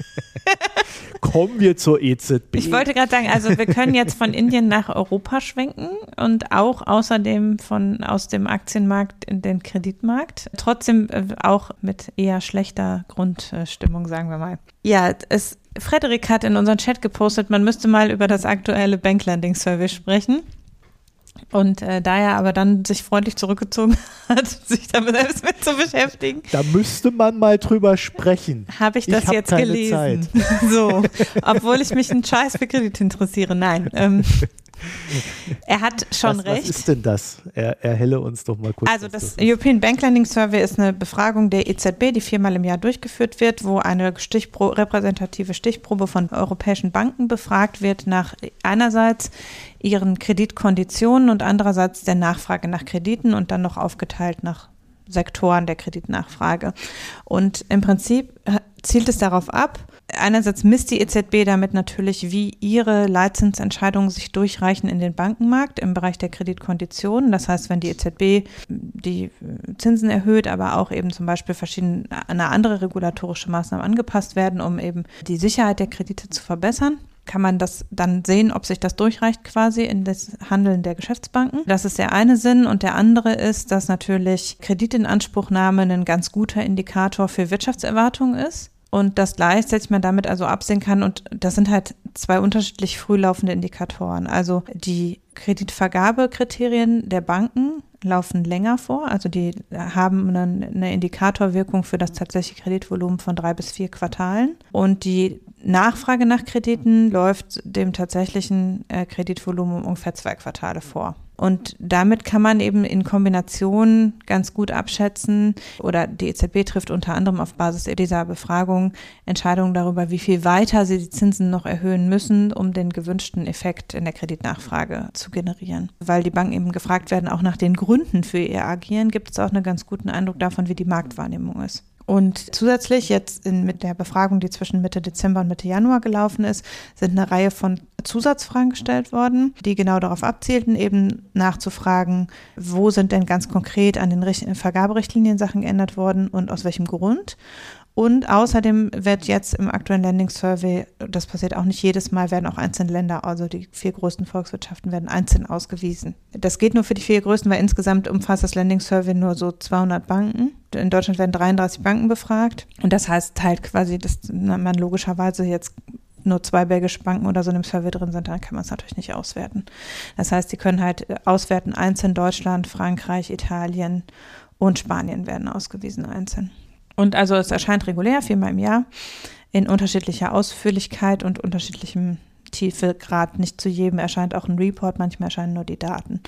Kommen wir zur EZB. Ich wollte gerade sagen, also wir können jetzt von Indien nach Europa schwenken und auch außerdem von aus dem Aktienmarkt in den Kreditmarkt. Trotzdem äh, auch mit eher schlechter Grundstimmung, sagen wir mal. Ja, es Frederik hat in unseren Chat gepostet, man müsste mal über das aktuelle Banklending Service sprechen. Und äh, da er aber dann sich freundlich zurückgezogen hat, sich damit selbst mit zu beschäftigen. Da müsste man mal drüber sprechen. Habe ich das ich jetzt gelesen? Zeit. So, obwohl ich mich einen Scheiß für Kredit interessiere. Nein. Ähm, er hat schon was, recht. Was ist denn das? Er, erhelle uns doch mal kurz. Also das, das European Bank Lending Survey ist eine Befragung der EZB, die viermal im Jahr durchgeführt wird, wo eine Stichpro repräsentative Stichprobe von europäischen Banken befragt wird nach einerseits ihren Kreditkonditionen und andererseits der Nachfrage nach Krediten und dann noch aufgeteilt nach Sektoren der Kreditnachfrage. Und im Prinzip zielt es darauf ab, einerseits misst die EZB damit natürlich, wie ihre Leitzinsentscheidungen sich durchreichen in den Bankenmarkt im Bereich der Kreditkonditionen. Das heißt, wenn die EZB die Zinsen erhöht, aber auch eben zum Beispiel verschiedene andere regulatorische Maßnahmen angepasst werden, um eben die Sicherheit der Kredite zu verbessern kann man das dann sehen, ob sich das durchreicht quasi in das Handeln der Geschäftsbanken. Das ist der eine Sinn. Und der andere ist, dass natürlich Kreditinanspruchnahme ein ganz guter Indikator für Wirtschaftserwartungen ist. Und das gleichzeitig man damit also absehen kann. Und das sind halt zwei unterschiedlich früh laufende Indikatoren. Also die Kreditvergabekriterien der Banken laufen länger vor. Also die haben eine, eine Indikatorwirkung für das tatsächliche Kreditvolumen von drei bis vier Quartalen. Und die Nachfrage nach Krediten läuft dem tatsächlichen äh, Kreditvolumen um ungefähr zwei Quartale vor. Und damit kann man eben in Kombination ganz gut abschätzen oder die EZB trifft unter anderem auf Basis dieser Befragung Entscheidungen darüber, wie viel weiter sie die Zinsen noch erhöhen müssen, um den gewünschten Effekt in der Kreditnachfrage zu generieren. Weil die Banken eben gefragt werden, auch nach den Gründen für ihr Agieren, gibt es auch einen ganz guten Eindruck davon, wie die Marktwahrnehmung ist. Und zusätzlich jetzt in, mit der Befragung, die zwischen Mitte Dezember und Mitte Januar gelaufen ist, sind eine Reihe von Zusatzfragen gestellt worden, die genau darauf abzielten, eben nachzufragen, wo sind denn ganz konkret an den Vergaberichtlinien Sachen geändert worden und aus welchem Grund. Und außerdem wird jetzt im aktuellen Landing Survey, das passiert auch nicht jedes Mal, werden auch einzelne Länder, also die vier größten Volkswirtschaften, werden einzeln ausgewiesen. Das geht nur für die vier größten, weil insgesamt umfasst das Landing Survey nur so 200 Banken. In Deutschland werden 33 Banken befragt. Und das heißt halt quasi, dass man logischerweise jetzt nur zwei belgische Banken oder so in dem Survey drin sind, dann kann man es natürlich nicht auswerten. Das heißt, sie können halt auswerten, einzeln Deutschland, Frankreich, Italien und Spanien werden ausgewiesen einzeln. Und also es erscheint regulär, viermal im Jahr, in unterschiedlicher Ausführlichkeit und unterschiedlichem Tiefegrad. Nicht zu jedem erscheint auch ein Report, manchmal erscheinen nur die Daten.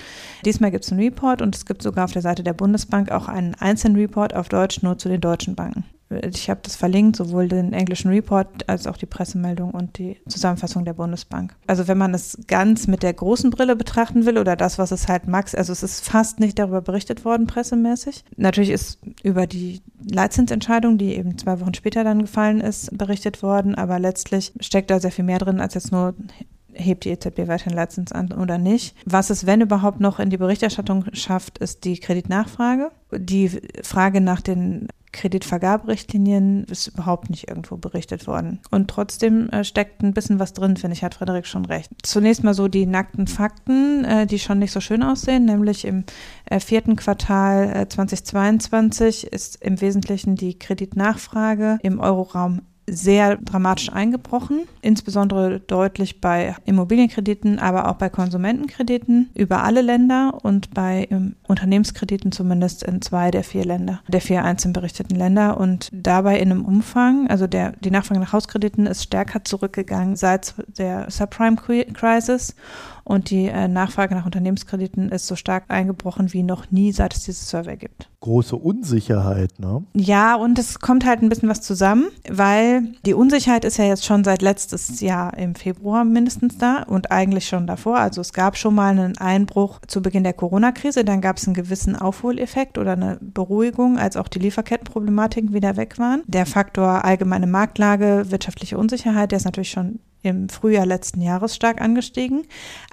Diesmal gibt es einen Report und es gibt sogar auf der Seite der Bundesbank auch einen einzelnen Report auf Deutsch nur zu den deutschen Banken ich habe das verlinkt, sowohl den englischen Report als auch die Pressemeldung und die Zusammenfassung der Bundesbank. Also wenn man es ganz mit der großen Brille betrachten will oder das, was es halt max, also es ist fast nicht darüber berichtet worden, pressemäßig. Natürlich ist über die Leitzinsentscheidung, die eben zwei Wochen später dann gefallen ist, berichtet worden, aber letztlich steckt da sehr viel mehr drin, als jetzt nur hebt die EZB weiterhin Leitzins an oder nicht. Was es, wenn überhaupt, noch in die Berichterstattung schafft, ist die Kreditnachfrage. Die Frage nach den Kreditvergaberichtlinien ist überhaupt nicht irgendwo berichtet worden. Und trotzdem äh, steckt ein bisschen was drin, finde ich, hat Frederik schon recht. Zunächst mal so die nackten Fakten, äh, die schon nicht so schön aussehen, nämlich im äh, vierten Quartal 2022 äh, ist im Wesentlichen die Kreditnachfrage im Euroraum sehr dramatisch eingebrochen, insbesondere deutlich bei Immobilienkrediten, aber auch bei Konsumentenkrediten über alle Länder und bei ähm, Unternehmenskrediten zumindest in zwei der vier Länder, der vier einzeln berichteten Länder. Und dabei in einem Umfang, also der, die Nachfrage nach Hauskrediten ist stärker zurückgegangen seit der Subprime-Crisis und die äh, Nachfrage nach Unternehmenskrediten ist so stark eingebrochen wie noch nie, seit es dieses Survey gibt. Große Unsicherheit, ne? Ja, und es kommt halt ein bisschen was zusammen, weil die Unsicherheit ist ja jetzt schon seit letztes Jahr im Februar mindestens da und eigentlich schon davor. Also es gab schon mal einen Einbruch zu Beginn der Corona-Krise, dann gab es einen gewissen Aufholeffekt oder eine Beruhigung, als auch die Lieferkettenproblematiken wieder weg waren. Der Faktor allgemeine Marktlage, wirtschaftliche Unsicherheit, der ist natürlich schon im Frühjahr letzten Jahres stark angestiegen.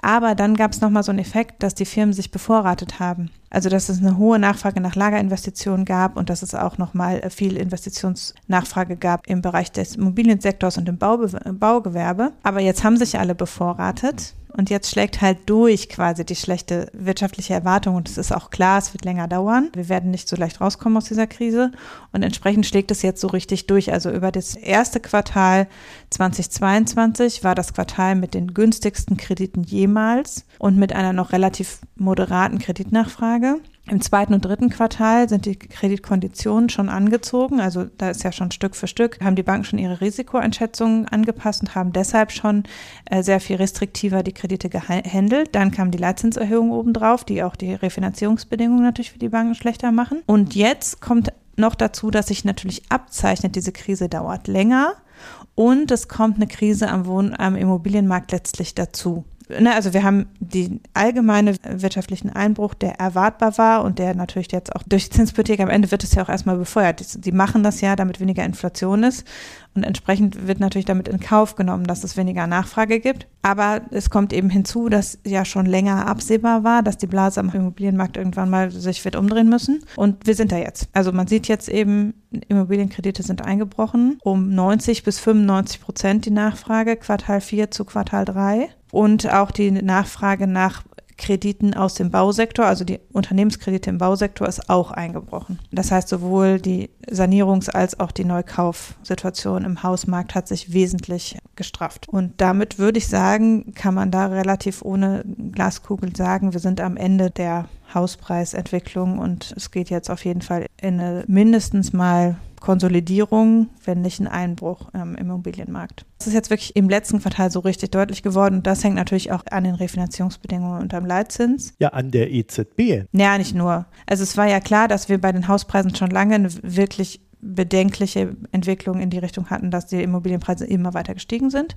Aber dann gab es nochmal so einen Effekt, dass die Firmen sich bevorratet haben. Also dass es eine hohe Nachfrage nach Lagerinvestitionen gab und dass es auch nochmal viel Investitionsnachfrage gab im Bereich des Immobiliensektors und im Baugewerbe. Aber jetzt haben sich alle bevorratet und jetzt schlägt halt durch quasi die schlechte wirtschaftliche Erwartung. Und es ist auch klar, es wird länger dauern. Wir werden nicht so leicht rauskommen aus dieser Krise. Und entsprechend schlägt es jetzt so richtig durch. Also über das erste Quartal 2022 war das Quartal mit den günstigsten Krediten jemals und mit einer noch relativ moderaten Kreditnachfrage. Im zweiten und dritten Quartal sind die Kreditkonditionen schon angezogen. Also da ist ja schon Stück für Stück, haben die Banken schon ihre Risikoeinschätzungen angepasst und haben deshalb schon äh, sehr viel restriktiver die Kredite gehandelt. Dann kam die Leitzinserhöhung obendrauf, die auch die Refinanzierungsbedingungen natürlich für die Banken schlechter machen. Und jetzt kommt noch dazu, dass sich natürlich abzeichnet, diese Krise dauert länger und es kommt eine Krise am Wohn-, am Immobilienmarkt letztlich dazu ne, also wir haben den allgemeinen wirtschaftlichen Einbruch, der erwartbar war und der natürlich jetzt auch durch die Zinspolitik am Ende wird es ja auch erstmal befeuert. Sie machen das ja, damit weniger Inflation ist und entsprechend wird natürlich damit in Kauf genommen, dass es weniger Nachfrage gibt. Aber es kommt eben hinzu, dass ja schon länger absehbar war, dass die Blase am Immobilienmarkt irgendwann mal sich wird umdrehen müssen. Und wir sind da jetzt. Also man sieht jetzt eben, Immobilienkredite sind eingebrochen um 90 bis 95 Prozent die Nachfrage, Quartal 4 zu Quartal 3 und auch die Nachfrage nach Krediten aus dem Bausektor, also die Unternehmenskredite im Bausektor, ist auch eingebrochen. Das heißt, sowohl die Sanierungs- als auch die Neukaufsituation im Hausmarkt hat sich wesentlich gestrafft. Und damit würde ich sagen, kann man da relativ ohne Glaskugel sagen, wir sind am Ende der Hauspreisentwicklung und es geht jetzt auf jeden Fall in eine mindestens mal Konsolidierung, wenn nicht ein Einbruch ähm, im Immobilienmarkt. Das ist jetzt wirklich im letzten Quartal so richtig deutlich geworden und das hängt natürlich auch an den Refinanzierungsbedingungen und am Leitzins. Ja, an der EZB. Ja, nicht nur. Also es war ja klar, dass wir bei den Hauspreisen schon lange eine wirklich bedenkliche Entwicklung in die Richtung hatten, dass die Immobilienpreise immer weiter gestiegen sind.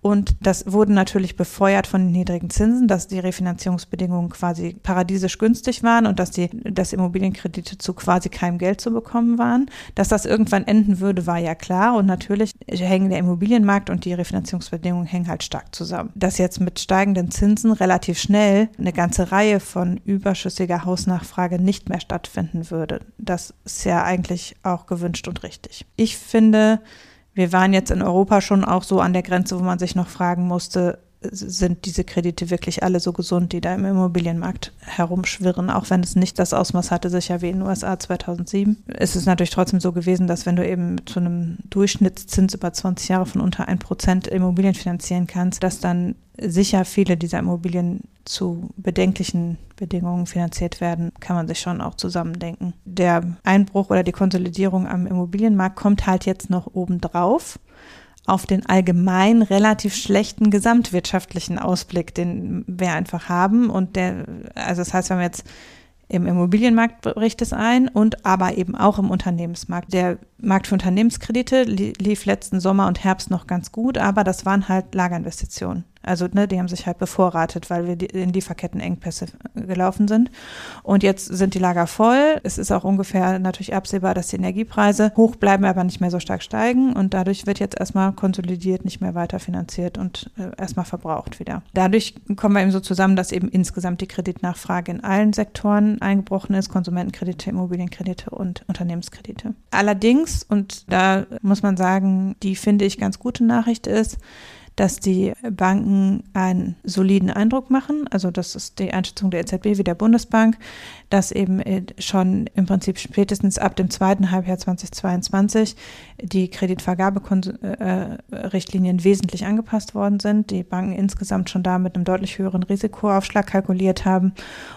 Und das wurde natürlich befeuert von den niedrigen Zinsen, dass die Refinanzierungsbedingungen quasi paradiesisch günstig waren und dass die, dass Immobilienkredite zu quasi keinem Geld zu bekommen waren. Dass das irgendwann enden würde, war ja klar. Und natürlich hängen der Immobilienmarkt und die Refinanzierungsbedingungen hängen halt stark zusammen. Dass jetzt mit steigenden Zinsen relativ schnell eine ganze Reihe von überschüssiger Hausnachfrage nicht mehr stattfinden würde. Das ist ja eigentlich auch gewünscht gewünscht und richtig. Ich finde, wir waren jetzt in Europa schon auch so an der Grenze, wo man sich noch fragen musste, sind diese Kredite wirklich alle so gesund, die da im Immobilienmarkt herumschwirren, auch wenn es nicht das Ausmaß hatte, sicher wie in den USA 2007. Es ist natürlich trotzdem so gewesen, dass wenn du eben zu einem Durchschnittszins über 20 Jahre von unter 1% Immobilien finanzieren kannst, dass dann sicher viele dieser Immobilien zu bedenklichen Bedingungen finanziert werden, kann man sich schon auch zusammendenken. Der Einbruch oder die Konsolidierung am Immobilienmarkt kommt halt jetzt noch obendrauf auf den allgemein relativ schlechten gesamtwirtschaftlichen Ausblick, den wir einfach haben. Und der, also das heißt, wir jetzt im Immobilienmarkt bricht es ein und aber eben auch im Unternehmensmarkt. Der Markt für Unternehmenskredite lief letzten Sommer und Herbst noch ganz gut, aber das waren halt Lagerinvestitionen. Also ne, die haben sich halt bevorratet, weil wir in Lieferkettenengpässe gelaufen sind. Und jetzt sind die Lager voll. Es ist auch ungefähr natürlich absehbar, dass die Energiepreise hoch bleiben, aber nicht mehr so stark steigen. Und dadurch wird jetzt erstmal konsolidiert, nicht mehr weiter finanziert und äh, erstmal verbraucht wieder. Dadurch kommen wir eben so zusammen, dass eben insgesamt die Kreditnachfrage in allen Sektoren eingebrochen ist. Konsumentenkredite, Immobilienkredite und Unternehmenskredite. Allerdings, und da muss man sagen, die finde ich ganz gute Nachricht ist, dass die Banken einen soliden Eindruck machen. Also das ist die Einschätzung der EZB wie der Bundesbank, dass eben äh, schon im Prinzip spätestens ab dem zweiten Halbjahr 2022 die Kreditvergaberichtlinien äh, wesentlich angepasst worden sind. Die Banken insgesamt schon da mit einem deutlich höheren Risikoaufschlag kalkuliert haben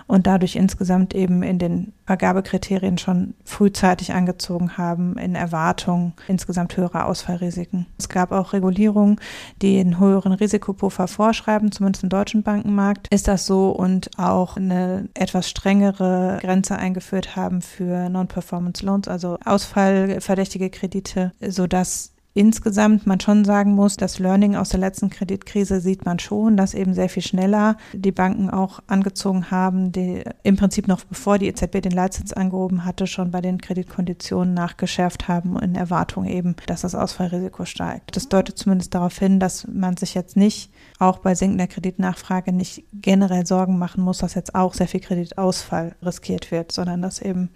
und dadurch insgesamt eben in den Vergabekriterien schon frühzeitig angezogen haben in Erwartung insgesamt höherer Ausfallrisiken. Es gab auch Regulierungen, die einen höheren Risikopuffer vorschreiben, zumindest im deutschen Bankenmarkt ist das so und auch eine etwas strengere Grenze eingeführt haben für Non-Performance Loans, also ausfallverdächtige Kredite, sodass insgesamt man schon sagen muss, das Learning aus der letzten Kreditkrise sieht man schon, dass eben sehr viel schneller die Banken auch angezogen haben, die im Prinzip noch bevor die EZB den Leitzins angehoben hatte, schon bei den Kreditkonditionen nachgeschärft haben in Erwartung eben, dass das Ausfallrisiko steigt. Das deutet zumindest darauf hin, dass man sich jetzt nicht auch bei sinkender Kreditnachfrage nicht generell Sorgen machen muss, dass jetzt auch sehr viel Kreditausfall riskiert wird, sondern dass eben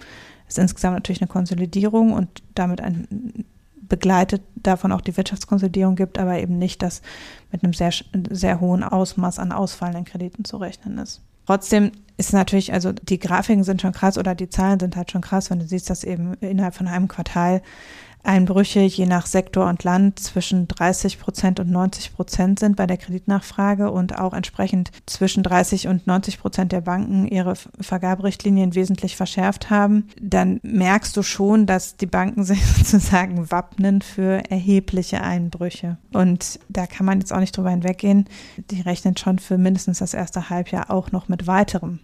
es insgesamt natürlich eine Konsolidierung und damit ein begleitet davon auch die Wirtschaftskonsolidierung gibt, aber eben nicht, dass mit einem sehr, sehr hohen Ausmaß an ausfallenden Krediten zu rechnen ist. Trotzdem ist natürlich, also die Grafiken sind schon krass oder die Zahlen sind halt schon krass, wenn du siehst, dass eben innerhalb von einem Quartal Einbrüche je nach Sektor und Land zwischen 30 Prozent und 90 Prozent sind bei der Kreditnachfrage und auch entsprechend zwischen 30 und 90 Prozent der Banken ihre Vergaberichtlinien wesentlich verschärft haben, dann merkst du schon, dass die Banken sich sozusagen wappnen für erhebliche Einbrüche. Und da kann man jetzt auch nicht drüber hinweggehen. Die rechnen schon für mindestens das erste Halbjahr auch noch mit weiterem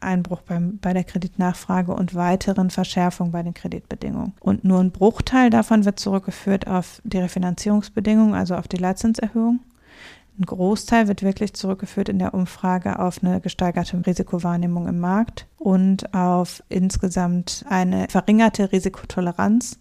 Einbruch beim, bei der Kreditnachfrage und weiteren Verschärfungen bei den Kreditbedingungen. Und nur ein Bruchteil davon wird zurückgeführt auf die Refinanzierungsbedingungen, also auf die Leitzinserhöhung. Ein Großteil wird wirklich zurückgeführt in der Umfrage auf eine gesteigerte Risikowahrnehmung im Markt und auf insgesamt eine verringerte Risikotoleranz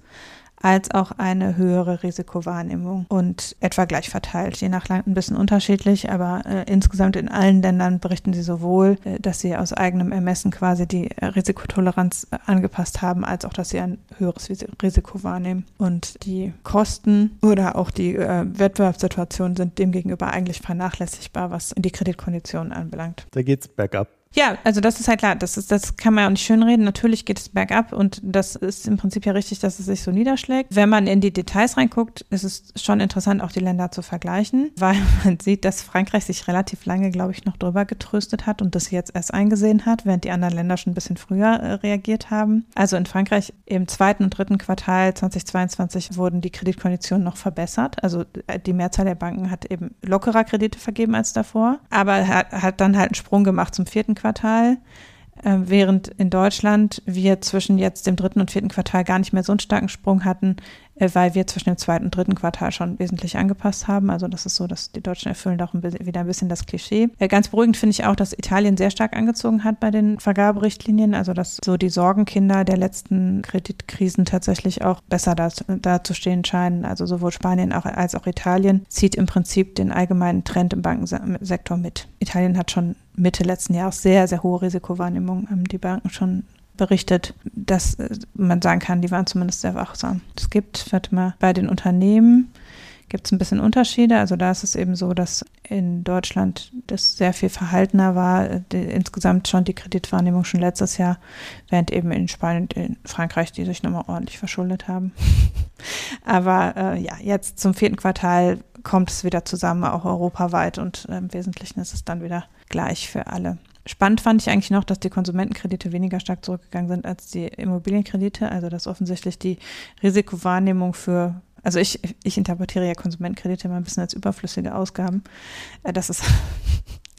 als auch eine höhere Risikowahrnehmung und etwa gleich verteilt, je nach Land ein bisschen unterschiedlich, aber äh, insgesamt in allen Ländern berichten sie sowohl, äh, dass sie aus eigenem Ermessen quasi die äh, Risikotoleranz äh, angepasst haben, als auch, dass sie ein höheres Risiko wahrnehmen. Und die Kosten oder auch die äh, Wettbewerbssituation sind demgegenüber eigentlich vernachlässigbar, was die Kreditkonditionen anbelangt. Da geht es bergab Ja, also das ist halt klar, das, ist, das kann man ja auch nicht schönreden. Natürlich geht es bergab und das ist im Prinzip ja richtig, dass es sich so niederschlägt. Wenn man in die Details reinguckt, ist es schon interessant, auch die Länder zu vergleichen, weil man sieht, dass Frankreich sich relativ lange, glaube ich, noch drüber getröstet hat und das jetzt erst eingesehen hat, während die anderen Länder schon ein bisschen früher äh, reagiert haben. Also in Frankreich im zweiten und dritten Quartal 2022 wurden die Kreditkonditionen noch verbessert. Also äh, die Mehrzahl der Banken hat eben lockerer Kredite vergeben als davor, aber hat, hat dann halt einen Sprung gemacht zum vierten Quartal, äh, während in Deutschland wir zwischen jetzt dem dritten und vierten Quartal gar nicht mehr so einen starken Sprung hatten, äh, weil wir zwischen dem zweiten und dritten Quartal schon wesentlich angepasst haben. Also das ist so, dass die Deutschen erfüllen doch ein bisschen, wieder ein bisschen das Klischee. Äh, ganz beruhigend finde ich auch, dass Italien sehr stark angezogen hat bei den Vergaberichtlinien, also dass so die Sorgenkinder der letzten Kreditkrisen tatsächlich auch besser da, da scheinen. Also sowohl Spanien als auch Italien zieht im Prinzip den allgemeinen Trend im Bankensektor mit. Italien hat schon Mitte letzten Jahres sehr, sehr hohe Risikowahrnehmung haben die Banken schon berichtet, dass äh, man sagen kann, die waren zumindest sehr wachsam. Es gibt, warte mal, bei den Unternehmen gibt es ein bisschen Unterschiede. Also da ist es eben so, dass in Deutschland das sehr viel verhaltener war, die, insgesamt schon die Kreditwahrnehmung schon letztes Jahr, während eben in Spanien und in Frankreich die sich nochmal ordentlich verschuldet haben. Aber äh, ja, jetzt zum vierten Quartal kommt es wieder zusammen, auch europaweit und äh, im Wesentlichen ist es dann wieder gleich für alle. Spannend fand ich eigentlich noch, dass die Konsumentenkredite weniger stark zurückgegangen sind als die Immobilienkredite. Also dass offensichtlich die Risikowahrnehmung für, also ich, ich interpretiere ja Konsumentenkredite immer ein bisschen als überflüssige Ausgaben. Äh, das ist,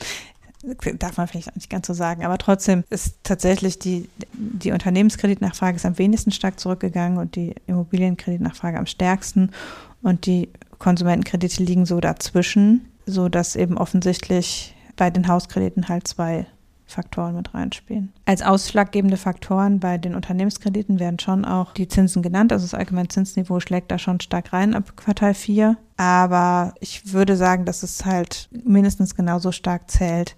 darf man vielleicht auch nicht ganz so sagen, aber trotzdem ist tatsächlich die, die Unternehmenskreditnachfrage ist am wenigsten stark zurückgegangen und die Immobilienkreditnachfrage am stärksten. Und die Konsumentenkredite liegen so dazwischen, so dass eben offensichtlich bei den Hauskrediten halt zwei Faktoren mit reinspielen. Als ausschlaggebende Faktoren bei den Unternehmenskrediten werden schon auch die Zinsen genannt. Also das allgemeine Zinsniveau schlägt da schon stark rein ab Quartal 4. Aber ich würde sagen, dass es halt mindestens genauso stark zählt,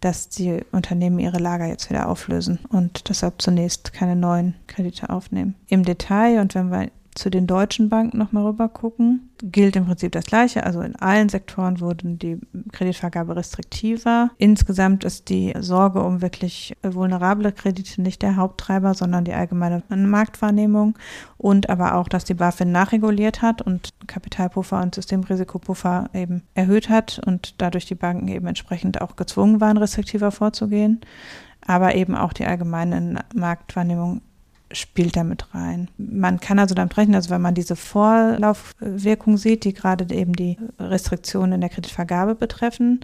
dass die Unternehmen ihre Lager jetzt wieder auflösen und deshalb zunächst keine neuen Kredite aufnehmen. Im Detail und wenn wir zu den deutschen Banken nochmal rüber gucken, gilt im Prinzip das Gleiche. Also in allen Sektoren wurden die Kreditvergabe restriktiver. Insgesamt ist die Sorge um wirklich vulnerable Kredite nicht der Haupttreiber, sondern die allgemeine Marktwahrnehmung und aber auch, dass die BaFin nachreguliert hat und Kapitalpuffer und Systemrisikopuffer eben erhöht hat und dadurch die Banken eben entsprechend auch gezwungen waren, restriktiver vorzugehen aber eben auch die allgemeine Marktwahrnehmung spielt damit rein. Man kann also damit rechnen, also wenn man diese Vorlaufwirkung sieht, die gerade eben die Restriktionen in der Kreditvergabe betreffen,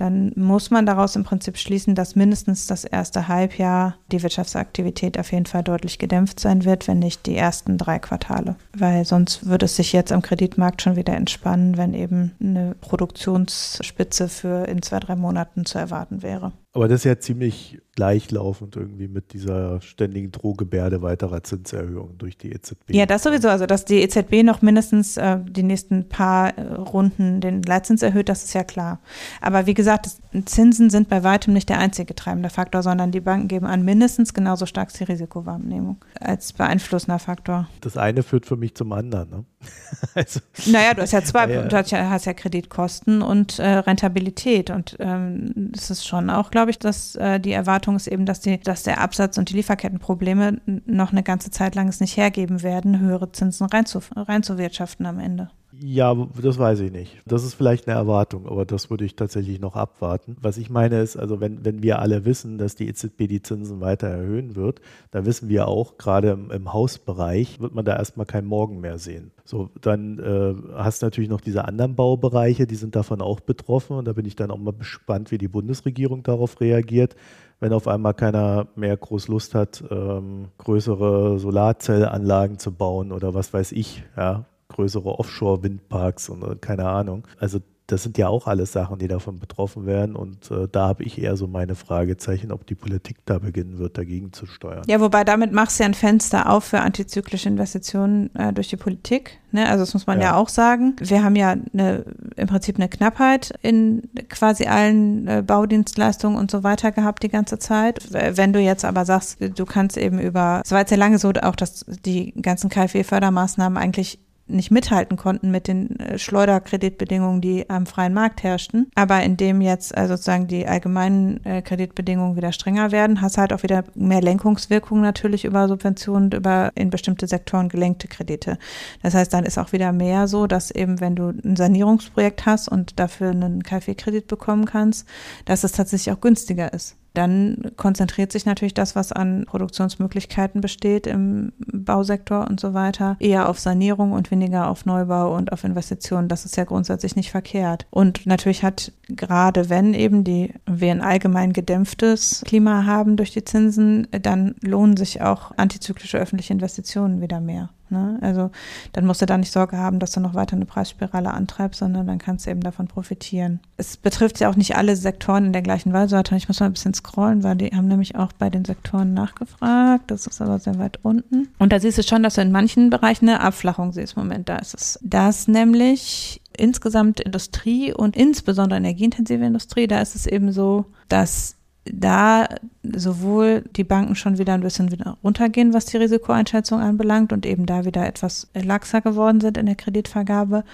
dann muss man daraus im Prinzip schließen, dass mindestens das erste Halbjahr die Wirtschaftsaktivität auf jeden Fall deutlich gedämpft sein wird, wenn nicht die ersten drei Quartale. Weil sonst würde es sich jetzt am Kreditmarkt schon wieder entspannen, wenn eben eine Produktionsspitze für in zwei, drei Monaten zu erwarten wäre. Aber das ist ja ziemlich gleichlaufend irgendwie mit dieser ständigen Drohgebärde weiterer Zinserhöhungen durch die EZB. Ja, das sowieso. Also, dass die EZB noch mindestens äh, die nächsten paar äh, Runden den Leitzins erhöht, das ist ja klar. Aber wie gesagt, das, Zinsen sind bei weitem nicht der einzige treibende Faktor, sondern die Banken geben an mindestens genauso stark die Risikowahrnehmung als beeinflussender Faktor. Das eine führt für mich zum anderen. Ne? also, naja, du hast ja zwei, ja, du hast ja, hast ja Kreditkosten und äh, Rentabilität und ähm, das ist schon auch, glaube glaube ich, dass äh, die Erwartung ist eben, dass, die, dass der Absatz und die Lieferkettenprobleme noch eine ganze Zeit lang es nicht hergeben werden, höhere Zinsen reinzuwirtschaften am Ende. Ja, das weiß ich nicht. Das ist vielleicht eine Erwartung, aber das würde ich tatsächlich noch abwarten. Was ich meine ist, also wenn, wenn wir alle wissen, dass die EZB die Zinsen weiter erhöhen wird, dann wissen wir auch, gerade im, im Hausbereich wird man da erstmal keinen Morgen mehr sehen. So, dann äh, hast du natürlich noch diese anderen Baubereiche, die sind davon auch betroffen und da bin ich dann auch mal gespannt, wie die Bundesregierung darauf reagiert wenn auf einmal keiner mehr groß Lust hat, ähm, größere Solarzellanlagen zu bauen oder was weiß ich, ja, größere Offshore-Windparks und äh, keine Ahnung. Also das sind ja auch alles Sachen, die davon betroffen werden. Und äh, da habe ich eher so meine Fragezeichen, ob die Politik da beginnen wird, dagegen zu steuern. Ja, wobei damit machst du ja ein Fenster auf für antizyklische Investitionen äh, durch die Politik. Ne? Also das muss man ja. ja auch sagen. Wir haben ja eine, im Prinzip eine Knappheit in quasi allen äh, Baudienstleistungen und so weiter gehabt die ganze Zeit. Wenn du jetzt aber sagst, du kannst eben über, es war jetzt ja lange so auch, dass die ganzen KfW-Fördermaßnahmen eigentlich nicht mithalten konnten mit den äh, Schleuderkreditbedingungen, die am freien Markt herrschten. Aber indem jetzt also sozusagen die allgemeinen äh, Kreditbedingungen wieder strenger werden, hast halt auch wieder mehr Lenkungswirkung natürlich über Subventionen, über in bestimmte Sektoren gelenkte Kredite. Das heißt, dann ist auch wieder mehr so, dass eben, wenn du ein Sanierungsprojekt hast und dafür einen KfW-Kredit bekommen kannst, dass es tatsächlich auch günstiger ist dann konzentriert sich natürlich das, was an Produktionsmöglichkeiten besteht im Bausektor und so weiter, eher auf Sanierung und weniger auf Neubau und auf Investitionen. Das ist ja grundsätzlich nicht verkehrt. Und natürlich hat gerade wenn eben die, wir ein allgemein gedämpftes Klima haben durch die Zinsen, dann lohnen sich auch antizyklische öffentliche Investitionen wieder mehr. Ne? Also dann musst du da nicht Sorge haben, dass du noch weiter eine Preisspirale antreibst, sondern dann kannst du eben davon profitieren. Es betrifft ja auch nicht alle Sektoren in der gleichen Weise. Ich muss mal ein bisschen scrollen, weil die haben nämlich auch bei den Sektoren nachgefragt. Das ist aber sehr weit unten. Und da siehst du schon, dass du in manchen Bereichen eine Abflachung siehst. Moment, da ist es. Das nämlich insgesamt Industrie und insbesondere energieintensive Industrie, da ist es eben so, dass da sowohl die Banken schon wieder ein bisschen wieder runtergehen, was die Risikoeinschätzung anbelangt und eben da wieder etwas laxer geworden sind in der Kreditvergabe,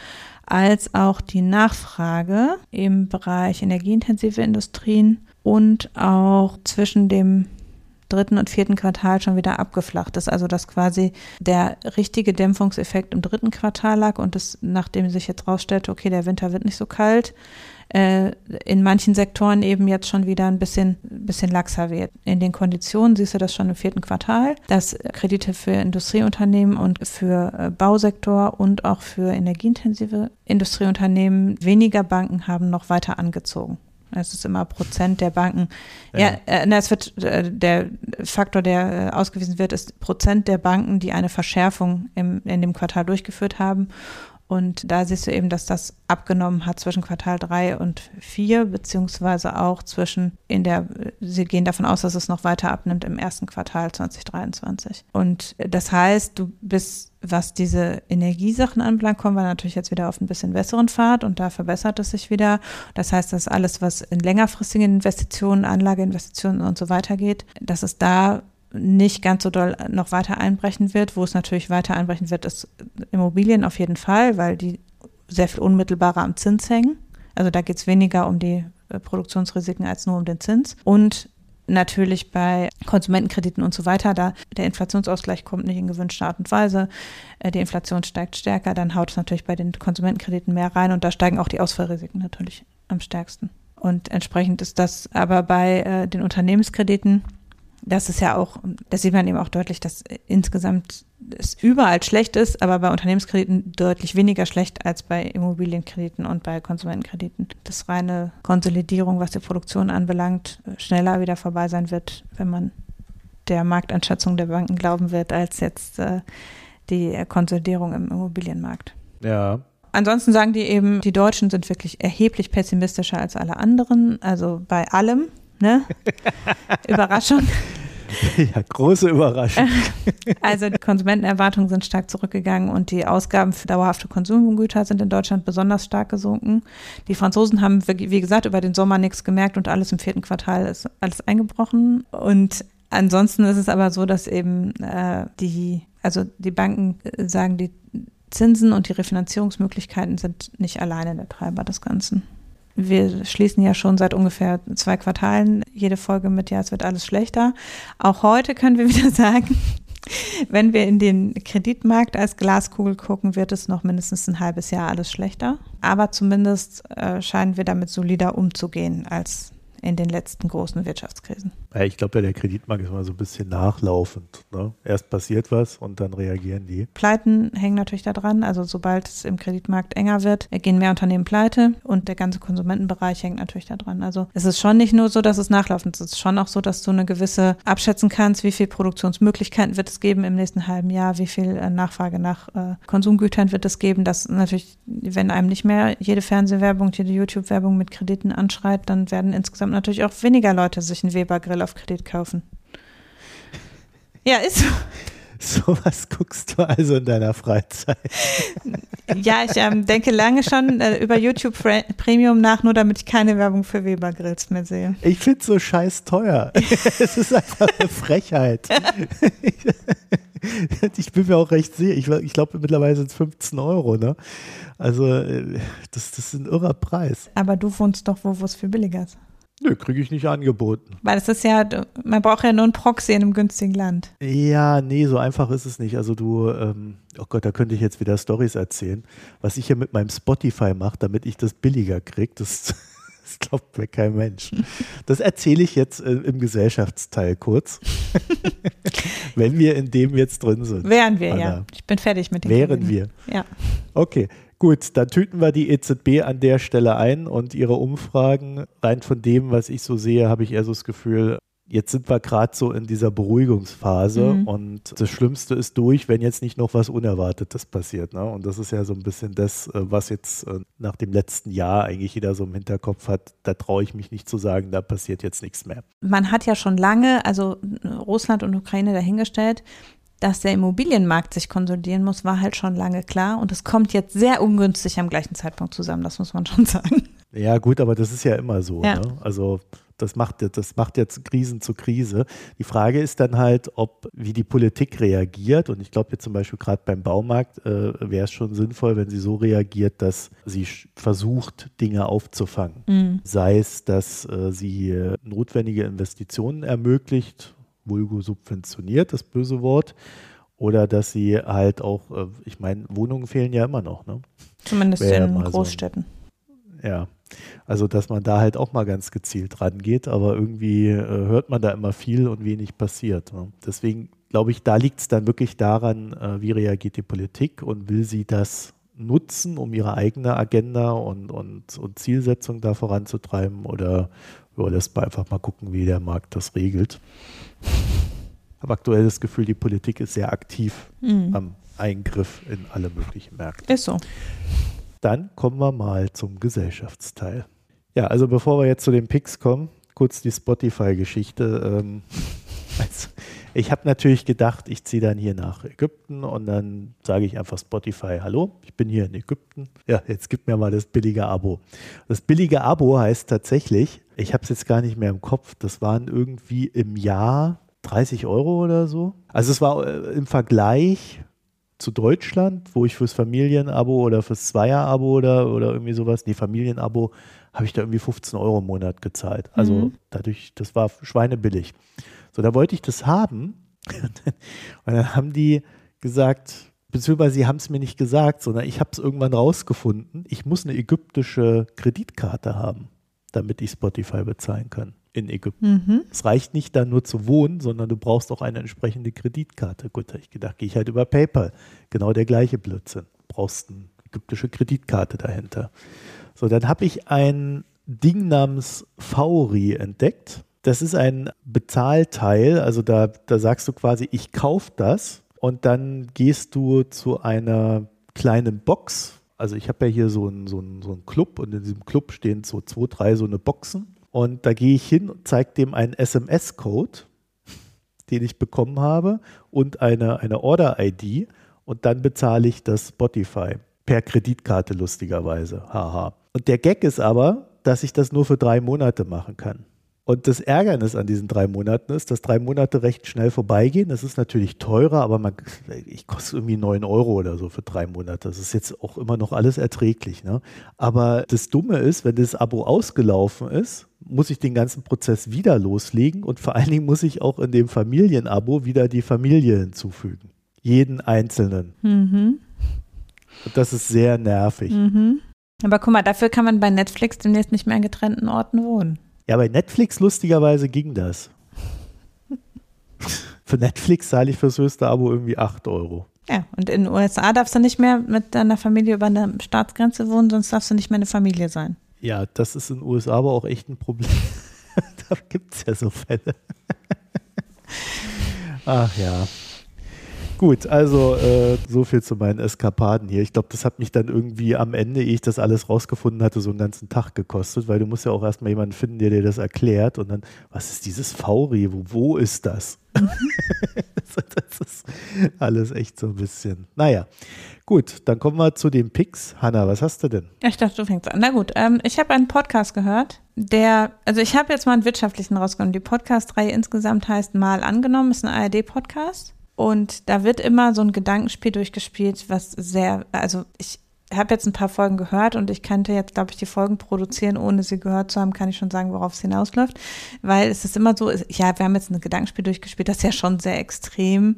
als auch die Nachfrage im Bereich energieintensive Industrien und auch zwischen dem dritten und vierten Quartal schon wieder abgeflacht ist. Also dass quasi der richtige Dämpfungseffekt im dritten Quartal lag und es, nachdem sich jetzt rausstellte, okay, der Winter wird nicht so kalt, äh, in manchen Sektoren eben jetzt schon wieder ein bisschen, bisschen laxer wird. In den Konditionen siehst du das schon im vierten Quartal, dass Kredite für Industrieunternehmen und für äh, Bausektor und auch für energieintensive Industrieunternehmen weniger Banken haben noch weiter angezogen. Es ist immer Prozent der Banken. Ja, ja äh, es wird äh, der Faktor, der äh, ausgewiesen wird, ist Prozent der Banken, die eine Verschärfung im, in dem Quartal durchgeführt haben. Und da siehst du eben, dass das abgenommen hat zwischen Quartal 3 und 4, beziehungsweise auch zwischen in der, sie gehen davon aus, dass es noch weiter abnimmt im ersten Quartal 2023. Und das heißt, du bist, was diese Energiesachen anbelangt, kommen wir natürlich jetzt wieder auf ein bisschen besseren Pfad und da verbessert es sich wieder. Das heißt, dass alles, was in längerfristigen Investitionen, Anlageinvestitionen und so weiter geht, dass es da nicht ganz so doll noch weiter einbrechen wird. Wo es natürlich weiter einbrechen wird, ist Immobilien auf jeden Fall, weil die sehr viel unmittelbarer am Zins hängen. Also da geht es weniger um die äh, Produktionsrisiken als nur um den Zins. Und natürlich bei Konsumentenkrediten und so weiter, da der Inflationsausgleich kommt nicht in gewünschter Art und Weise, äh, die Inflation steigt stärker, dann haut es natürlich bei den Konsumentenkrediten mehr rein und da steigen auch die Ausfallrisiken natürlich am stärksten. Und entsprechend ist das aber bei äh, den Unternehmenskrediten das ist ja auch, das sieht man eben auch deutlich, dass insgesamt es überall schlecht ist, aber bei Unternehmenskrediten deutlich weniger schlecht als bei Immobilienkrediten und bei Konsumentenkrediten. Das reine Konsolidierung, was die Produktion anbelangt, schneller wieder vorbei sein wird, wenn man der Markteinschätzung der Banken glauben wird, als jetzt äh, die Konsolidierung im Immobilienmarkt. Ja. Ansonsten sagen die eben, die Deutschen sind wirklich erheblich pessimistischer als alle anderen, also bei allem. Ne? Überraschung. Ja, große Überraschung. Also die Konsumentenerwartungen sind stark zurückgegangen und die Ausgaben für dauerhafte Konsumgüter sind in Deutschland besonders stark gesunken. Die Franzosen haben, wie gesagt, über den Sommer nichts gemerkt und alles im vierten Quartal ist alles eingebrochen. Und ansonsten ist es aber so, dass eben äh, die, also die Banken sagen, die Zinsen und die Refinanzierungsmöglichkeiten sind nicht alleine der Treiber des Ganzen wir schließen ja schon seit ungefähr zwei Quartalen jede Folge mit, ja, es wird alles schlechter. Auch heute können wir wieder sagen, wenn wir in den Kreditmarkt als Glaskugel gucken, wird es noch mindestens ein halbes Jahr alles schlechter. Aber zumindest äh, scheinen wir damit solider umzugehen als in den letzten großen Wirtschaftskrisen. Ich glaube, ja, der Kreditmarkt ist mal so ein bisschen nachlaufend. Ne? Erst passiert was und dann reagieren die. Pleiten hängen natürlich da dran. Also sobald es im Kreditmarkt enger wird, gehen mehr Unternehmen pleite und der ganze Konsumentenbereich hängt natürlich da dran. Also es ist schon nicht nur so, dass es nachlaufend ist. Es ist schon auch so, dass du eine gewisse abschätzen kannst, wie viel Produktionsmöglichkeiten wird es geben im nächsten halben Jahr, wie viel äh, Nachfrage nach äh, Konsumgütern wird es geben. Das natürlich, wenn einem nicht mehr jede Fernsehwerbung, jede YouTube-Werbung mit Krediten anschreit, dann werden insgesamt natürlich auch weniger Leute sich einen Weber-Grill auf Kredit kaufen. Ja, ist so. So was guckst du also in deiner Freizeit? Ja, ich ähm, denke lange schon äh, über YouTube Premium nach, nur damit ich keine Werbung für Weber Grills mehr sehe. Ich finde es so scheiß teuer. es ist einfach eine Frechheit. ich bin mir auch recht sicher. Ich, ich glaube, mittlerweile sind es 15 Euro. Ne? Also, äh, das, das ist ein irrer Preis. Aber du wohnst doch wo, wo es viel billiger ist. Nö, kriege ich nicht angeboten. Weil es ist ja, man braucht ja nur ein Proxy in einem günstigen Land. Ja, nee, so einfach ist es nicht. Also du, ähm, oh Gott, da könnte ich jetzt wieder Stories erzählen. Was ich hier mit meinem Spotify mache, damit ich das billiger kriege, das, das glaubt mir kein Mensch. Das erzähle ich jetzt äh, im Gesellschaftsteil kurz. Wenn wir in dem jetzt drin sind. Wären wir, Anna. ja. Ich bin fertig mit dem. Wären Gewinn. wir. Ja. Okay. Gut, dann tüten wir die EZB an der Stelle ein und ihre Umfragen. Rein von dem, was ich so sehe, habe ich eher so das Gefühl, jetzt sind wir gerade so in dieser Beruhigungsphase mhm. und das Schlimmste ist durch, wenn jetzt nicht noch was Unerwartetes passiert. Ne? Und das ist ja so ein bisschen das, äh, was jetzt äh, nach dem letzten Jahr eigentlich jeder so im Hinterkopf hat. Da traue ich mich nicht zu sagen, da passiert jetzt nichts mehr. Man hat ja schon lange, also Russland und Ukraine dahingestellt, dass der Immobilienmarkt sich konsolidieren muss, war halt schon lange klar. Und es kommt jetzt sehr ungünstig am gleichen Zeitpunkt zusammen, das muss man schon sagen. Ja, gut, aber das ist ja immer so. Ja. Ne? Also das macht, das macht jetzt Krisen zu Krise. Die Frage ist dann halt, ob wie die Politik reagiert. Und ich glaube jetzt zum Beispiel gerade beim Baumarkt äh, wäre es schon sinnvoll, wenn sie so reagiert, dass sie versucht, Dinge aufzufangen. Mhm. Sei es, dass äh, sie äh, notwendige Investitionen ermöglicht, vulgo subventioniert, das böse Wort. Oder dass sie halt auch, äh, ich meine, Wohnungen fehlen ja immer noch. Ne? Zumindest Wär in Großstädten. So, ja, also dass man da halt auch mal ganz gezielt rangeht, aber irgendwie äh, hört man da immer viel und wenig passiert. Ne? Deswegen glaube ich, da liegt es dann wirklich daran, äh, wie reagiert die Politik und will sie das nutzen, um ihre eigene Agenda und, und, und Zielsetzung da voranzutreiben oder ja, lässt man einfach mal gucken, wie der Markt das regelt. Ich habe aktuell das Gefühl, die Politik ist sehr aktiv mhm. am Eingriff in alle möglichen Märkte. Ist so. Dann kommen wir mal zum Gesellschaftsteil. Ja, also bevor wir jetzt zu den Picks kommen, kurz die Spotify-Geschichte. Ähm, also ich habe natürlich gedacht, ich ziehe dann hier nach Ägypten und dann sage ich einfach Spotify, hallo, ich bin hier in Ägypten. Ja, jetzt gib mir mal das billige Abo. Das billige Abo heißt tatsächlich, ich habe es jetzt gar nicht mehr im Kopf, das waren irgendwie im Jahr 30 Euro oder so. Also es war äh, im Vergleich zu Deutschland, wo ich fürs Familienabo oder fürs Zweierabo oder, oder irgendwie sowas, nee, Familienabo, habe ich da irgendwie 15 Euro im Monat gezahlt. Also mhm. dadurch, das war schweinebillig. So, da wollte ich das haben. Und dann haben die gesagt, beziehungsweise sie haben es mir nicht gesagt, sondern ich habe es irgendwann rausgefunden, ich muss eine ägyptische Kreditkarte haben damit ich Spotify bezahlen kann in Ägypten. Mhm. Es reicht nicht da nur zu wohnen, sondern du brauchst auch eine entsprechende Kreditkarte. Gut, habe ich gedacht, gehe ich halt über PayPal. Genau der gleiche Blödsinn. Du brauchst eine ägyptische Kreditkarte dahinter. So, dann habe ich ein Ding namens Fauri entdeckt. Das ist ein Bezahlteil, also da, da sagst du quasi, ich kaufe das und dann gehst du zu einer kleinen Box, also ich habe ja hier so einen so so einen Club und in diesem Club stehen so zwei, drei so eine Boxen. Und da gehe ich hin und zeige dem einen SMS-Code, den ich bekommen habe, und eine, eine Order-ID. Und dann bezahle ich das Spotify. Per Kreditkarte lustigerweise. Haha. Und der Gag ist aber, dass ich das nur für drei Monate machen kann. Und das Ärgernis an diesen drei Monaten ist, dass drei Monate recht schnell vorbeigehen. Das ist natürlich teurer, aber man, ich koste irgendwie neun Euro oder so für drei Monate. Das ist jetzt auch immer noch alles erträglich. Ne? Aber das Dumme ist, wenn das Abo ausgelaufen ist, muss ich den ganzen Prozess wieder loslegen und vor allen Dingen muss ich auch in dem Familienabo wieder die Familie hinzufügen. Jeden einzelnen. Mhm. Und das ist sehr nervig. Mhm. Aber guck mal, dafür kann man bei Netflix demnächst nicht mehr an getrennten Orten wohnen. Ja, bei Netflix lustigerweise ging das. Für Netflix zahle ich fürs höchste Abo irgendwie 8 Euro. Ja, und in den USA darfst du nicht mehr mit deiner Familie über eine Staatsgrenze wohnen, sonst darfst du nicht mehr eine Familie sein. Ja, das ist in den USA aber auch echt ein Problem. da gibt es ja so Fälle. Ach ja. Gut, also äh, so viel zu meinen Eskapaden hier. Ich glaube, das hat mich dann irgendwie am Ende, ehe ich das alles rausgefunden hatte, so einen ganzen Tag gekostet, weil du musst ja auch erstmal jemanden finden, der dir das erklärt und dann, was ist dieses Fauri? Wo, wo ist das? das ist alles echt so ein bisschen. Naja, gut, dann kommen wir zu den Picks. Hanna, was hast du denn? Ich dachte, du fängst an. Na gut, ähm, ich habe einen Podcast gehört, der, also ich habe jetzt mal einen wirtschaftlichen rausgenommen. Die Podcast-Reihe insgesamt heißt Mal angenommen, ist ein ARD-Podcast. Und da wird immer so ein Gedankenspiel durchgespielt, was sehr, also ich habe jetzt ein paar Folgen gehört und ich könnte jetzt, glaube ich, die Folgen produzieren, ohne sie gehört zu haben, kann ich schon sagen, worauf es hinausläuft. Weil es ist immer so, ja, wir haben jetzt ein Gedankenspiel durchgespielt, das ist ja schon sehr extrem.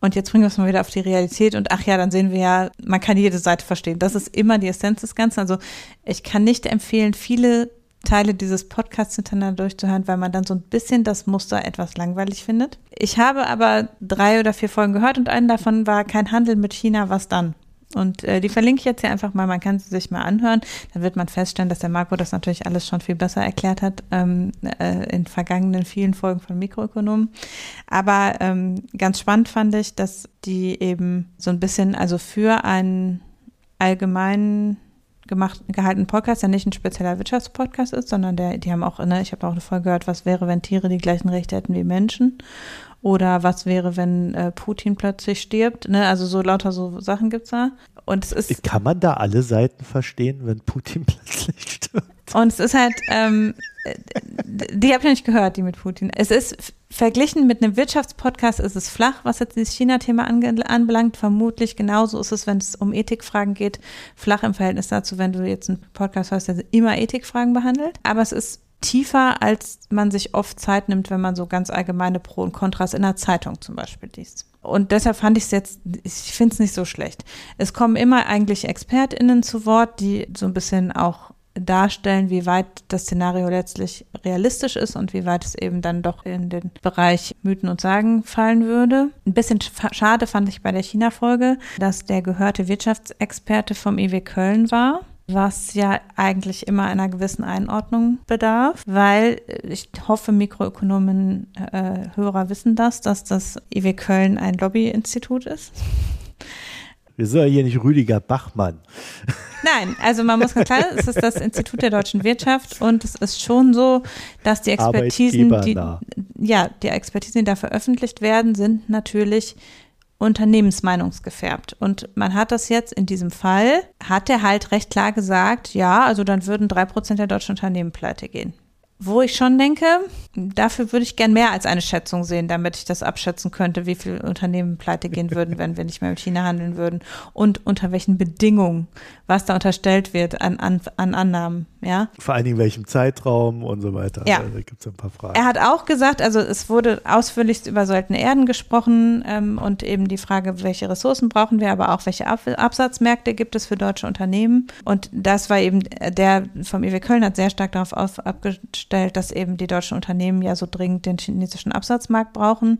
Und jetzt bringen wir es mal wieder auf die Realität und ach ja, dann sehen wir ja, man kann jede Seite verstehen. Das ist immer die Essenz des Ganzen. Also ich kann nicht empfehlen, viele Teile dieses Podcasts hintereinander durchzuhören, weil man dann so ein bisschen das Muster etwas langweilig findet. Ich habe aber drei oder vier Folgen gehört und einen davon war kein Handel mit China, was dann? Und äh, die verlinke ich jetzt hier einfach mal, man kann sie sich mal anhören. Dann wird man feststellen, dass der Marco das natürlich alles schon viel besser erklärt hat ähm, äh, in vergangenen vielen Folgen von Mikroökonomen. Aber ähm, ganz spannend fand ich, dass die eben so ein bisschen, also für einen allgemeinen gemacht, gehaltenen Podcast, der nicht ein spezieller Wirtschaftspodcast ist, sondern der, die haben auch, ne, ich habe auch eine Folge gehört, was wäre, wenn Tiere die gleichen Rechte hätten wie Menschen? Oder was wäre, wenn äh, Putin plötzlich stirbt? Ne? Also so lauter so Sachen gibt es da. Und es ist. Kann man da alle Seiten verstehen, wenn Putin plötzlich stirbt? Und es ist halt, ähm, die habe ich nicht gehört, die mit Putin. Es ist verglichen mit einem Wirtschaftspodcast ist es flach, was jetzt dieses China-Thema anbelangt. Vermutlich genauso ist es, wenn es um Ethikfragen geht, flach im Verhältnis dazu, wenn du jetzt einen Podcast hörst, der immer Ethikfragen behandelt. Aber es ist tiefer, als man sich oft Zeit nimmt, wenn man so ganz allgemeine Pro und Kontras in der Zeitung zum Beispiel liest. Und deshalb fand ich es jetzt, ich finde es nicht so schlecht. Es kommen immer eigentlich ExpertInnen zu Wort, die so ein bisschen auch darstellen, wie weit das Szenario letztlich realistisch ist und wie weit es eben dann doch in den Bereich Mythen und Sagen fallen würde. Ein bisschen schade fand ich bei der China-Folge, dass der gehörte Wirtschaftsexperte vom IW Köln war was ja eigentlich immer einer gewissen Einordnung bedarf, weil ich hoffe, Mikroökonomen, äh, Hörer wissen das, dass das IW Köln ein Lobbyinstitut ist. Wir sind ja hier nicht Rüdiger Bachmann. Nein, also man muss ganz klar, es ist das Institut der deutschen Wirtschaft und es ist schon so, dass die Expertisen, die, ja, die Expertisen, die da veröffentlicht werden, sind natürlich unternehmensmeinungsgefärbt. Und man hat das jetzt in diesem Fall, hat er halt recht klar gesagt, ja, also dann würden drei Prozent der deutschen Unternehmen pleite gehen. Wo ich schon denke, dafür würde ich gern mehr als eine Schätzung sehen, damit ich das abschätzen könnte, wie viele Unternehmen pleite gehen würden, wenn wir nicht mehr mit China handeln würden und unter welchen Bedingungen, was da unterstellt wird an, an, an Annahmen, ja. Vor allen Dingen welchem Zeitraum und so weiter. Ja. Da gibt es ein paar Fragen. Er hat auch gesagt, also es wurde ausführlichst über seltene Erden gesprochen ähm, und eben die Frage, welche Ressourcen brauchen wir, aber auch welche Ab Absatzmärkte gibt es für deutsche Unternehmen. Und das war eben, der vom IW Köln hat sehr stark darauf auf, abgestellt, dass eben die deutschen Unternehmen ja so dringend den chinesischen Absatzmarkt brauchen.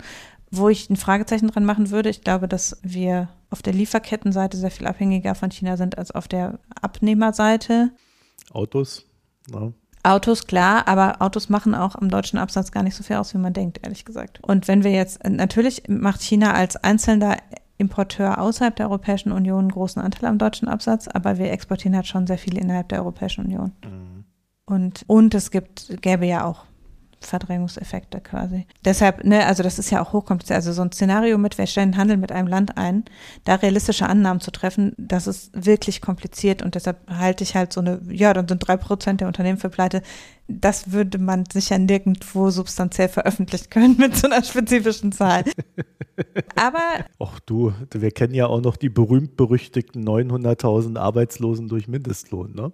Wo ich ein Fragezeichen dran machen würde, ich glaube, dass wir auf der Lieferkettenseite sehr viel abhängiger von China sind als auf der Abnehmerseite. Autos, ja. Autos, klar, aber Autos machen auch am deutschen Absatz gar nicht so viel aus, wie man denkt, ehrlich gesagt. Und wenn wir jetzt, natürlich macht China als einzelner Importeur außerhalb der Europäischen Union einen großen Anteil am deutschen Absatz, aber wir exportieren halt schon sehr viel innerhalb der Europäischen Union. Mhm. Und, und es gibt, gäbe ja auch Verdrängungseffekte quasi. Deshalb, ne, also das ist ja auch hochkompliziert. Also so ein Szenario mit, wir stellen Handel mit einem Land ein, da realistische Annahmen zu treffen, das ist wirklich kompliziert und deshalb halte ich halt so eine, ja, dann sind drei Prozent der Unternehmen für Pleite das würde man sicher nirgendwo substanziell veröffentlichen können mit so einer spezifischen Zahl. Aber. Ach du, wir kennen ja auch noch die berühmt-berüchtigten 900.000 Arbeitslosen durch Mindestlohn, ne?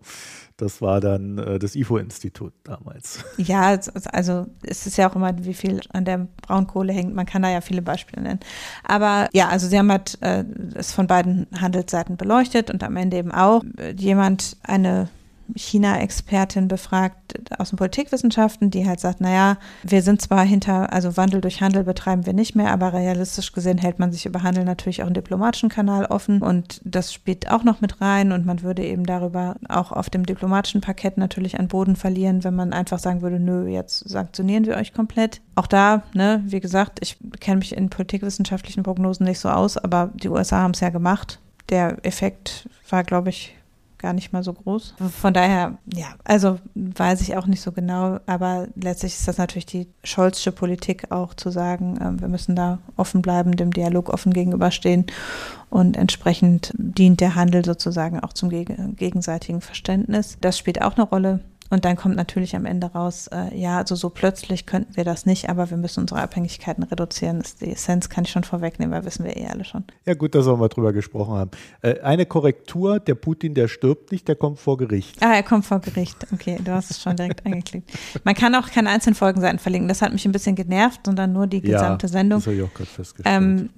Das war dann äh, das IFO-Institut damals. Ja, also es ist ja auch immer, wie viel an der Braunkohle hängt. Man kann da ja viele Beispiele nennen. Aber ja, also sie haben halt äh, es von beiden Handelsseiten beleuchtet und am Ende eben auch äh, jemand eine China-Expertin befragt aus den Politikwissenschaften, die halt sagt, naja, wir sind zwar hinter, also Wandel durch Handel betreiben wir nicht mehr, aber realistisch gesehen hält man sich über Handel natürlich auch einen diplomatischen Kanal offen und das spielt auch noch mit rein und man würde eben darüber auch auf dem diplomatischen Parkett natürlich an Boden verlieren, wenn man einfach sagen würde, nö, jetzt sanktionieren wir euch komplett. Auch da, ne, wie gesagt, ich kenne mich in politikwissenschaftlichen Prognosen nicht so aus, aber die USA haben es ja gemacht. Der Effekt war, glaube ich, gar nicht mal so groß. Von daher, ja, also weiß ich auch nicht so genau, aber letztlich ist das natürlich die Scholzsche Politik auch zu sagen, äh, wir müssen da offen bleiben, dem Dialog offen gegenüberstehen und entsprechend dient der Handel sozusagen auch zum geg gegenseitigen Verständnis. Das spielt auch eine Rolle. Und dann kommt natürlich am Ende raus, äh, ja, also so plötzlich könnten wir das nicht, aber wir müssen unsere Abhängigkeiten reduzieren. Das die Essenz kann ich schon vorwegnehmen, weil wissen wir eh alle schon. Ja, gut, dass wir mal drüber gesprochen haben. Äh, eine Korrektur, der Putin, der stirbt nicht, der kommt vor Gericht. Ah, er kommt vor Gericht. Okay, du hast es schon direkt angeklickt. Man kann auch keine einzelnen Folgenseiten verlinken. Das hat mich ein bisschen genervt, sondern nur die gesamte ja, Sendung. Das habe ich auch gerade festgestellt. Ähm,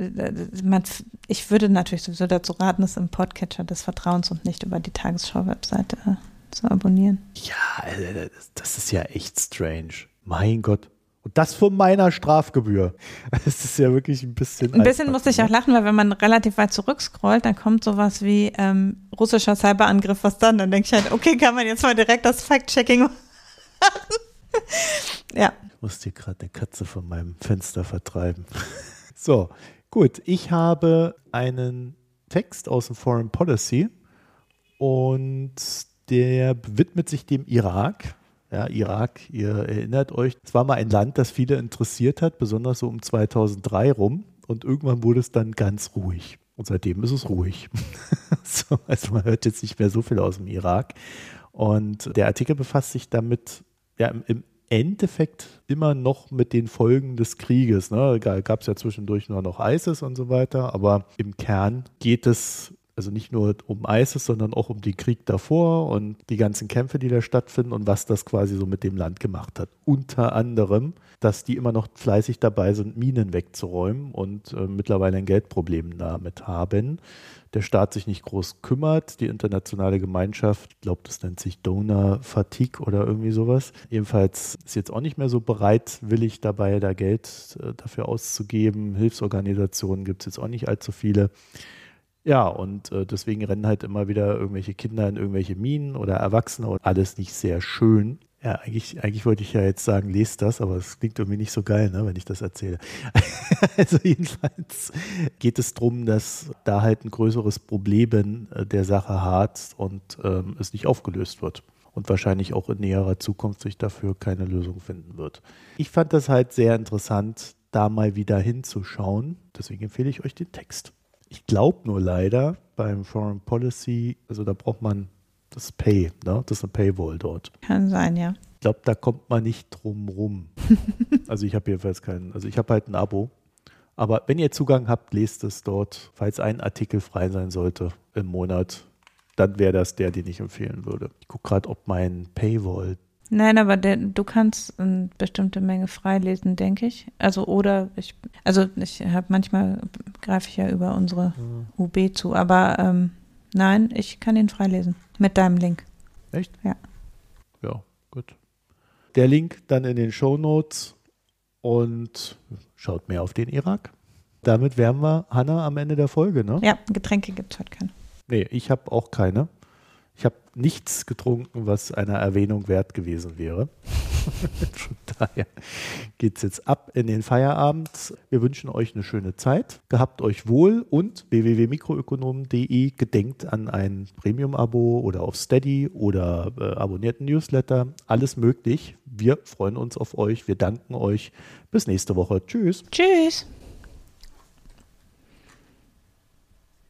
man, ich würde natürlich sowieso dazu raten, es im Podcatcher des Vertrauens und nicht über die Tagesschau-Webseite äh, zu abonnieren. Ja, äh, das ist ja echt strange. Mein Gott. Und das von meiner Strafgebühr. Das ist ja wirklich ein bisschen. Ein bisschen musste ich auch ne? lachen, weil wenn man relativ weit zurückscrollt, dann kommt sowas wie ähm, russischer Cyberangriff, was dann? Dann denke ich halt, okay, kann man jetzt mal direkt das Fact-Checking machen. ja. Ich muss dir gerade eine Katze von meinem Fenster vertreiben. so, gut. Ich habe einen Text aus dem Foreign Policy und der widmet sich dem Irak. Ja, Irak, ihr erinnert euch, es war mal ein Land, das viele interessiert hat, besonders so um 2003 rum. Und irgendwann wurde es dann ganz ruhig. Und seitdem ist es ruhig. so, also man hört jetzt nicht mehr so viel aus dem Irak. Und der Artikel befasst sich damit, ja, im, Endeffekt immer noch mit den Folgen des Krieges. Ne? Gab es ja zwischendurch nur noch ISIS und so weiter, aber im Kern geht es also nicht nur um ISIS, sondern auch um den Krieg davor und die ganzen Kämpfe, die da stattfinden und was das quasi so mit dem Land gemacht hat. Unter anderem, dass die immer noch fleißig dabei sind, Minen wegzuräumen und äh, mittlerweile ein Geldproblem damit haben. Der Staat sich nicht groß kümmert, die internationale Gemeinschaft, ich glaube, das nennt sich Donor Fatigue oder irgendwie sowas. Jedenfalls ist jetzt auch nicht mehr so bereitwillig dabei, da Geld äh, dafür auszugeben. Hilfsorganisationen gibt es jetzt auch nicht allzu viele. Ja, und äh, deswegen rennen halt immer wieder irgendwelche Kinder in irgendwelche Minen oder Erwachsene und alles nicht sehr schön. Ja, eigentlich, eigentlich wollte ich ja jetzt sagen, lest das, aber es klingt irgendwie nicht so geil, ne, wenn ich das erzähle. also jedenfalls geht es darum, dass da halt ein größeres Problem äh, der Sache hat und ähm, es nicht aufgelöst wird und wahrscheinlich auch in näherer Zukunft sich dafür keine Lösung finden wird. Ich fand das halt sehr interessant, da mal wieder hinzuschauen. Deswegen empfehle ich euch den Text. Ich glaube nur leider beim Foreign Policy, also da braucht man das Pay, ne? das ist eine Paywall dort. Kann sein, ja. Ich glaube, da kommt man nicht drum rum. also ich habe jedenfalls keinen, also ich habe halt ein Abo. Aber wenn ihr Zugang habt, lest es dort. Falls ein Artikel frei sein sollte im Monat, dann wäre das der, den ich empfehlen würde. Ich gucke gerade, ob mein Paywall Nein, aber der, du kannst eine bestimmte Menge freilesen, denke ich. Also oder ich, also ich habe manchmal greife ich ja über unsere mhm. UB zu, aber ähm, nein, ich kann ihn freilesen mit deinem Link. Echt? Ja. Ja, gut. Der Link dann in den Show Notes und schaut mehr auf den Irak. Damit wären wir, Hanna, am Ende der Folge, ne? Ja, Getränke gibt es heute keine. Nee, ich habe auch keine. Nichts getrunken, was einer Erwähnung wert gewesen wäre. Von daher geht es jetzt ab in den Feierabend. Wir wünschen euch eine schöne Zeit. Gehabt euch wohl und www.mikroökonomen.de gedenkt an ein Premium-Abo oder auf Steady oder äh, abonnierten Newsletter. Alles möglich. Wir freuen uns auf euch. Wir danken euch. Bis nächste Woche. Tschüss. Tschüss.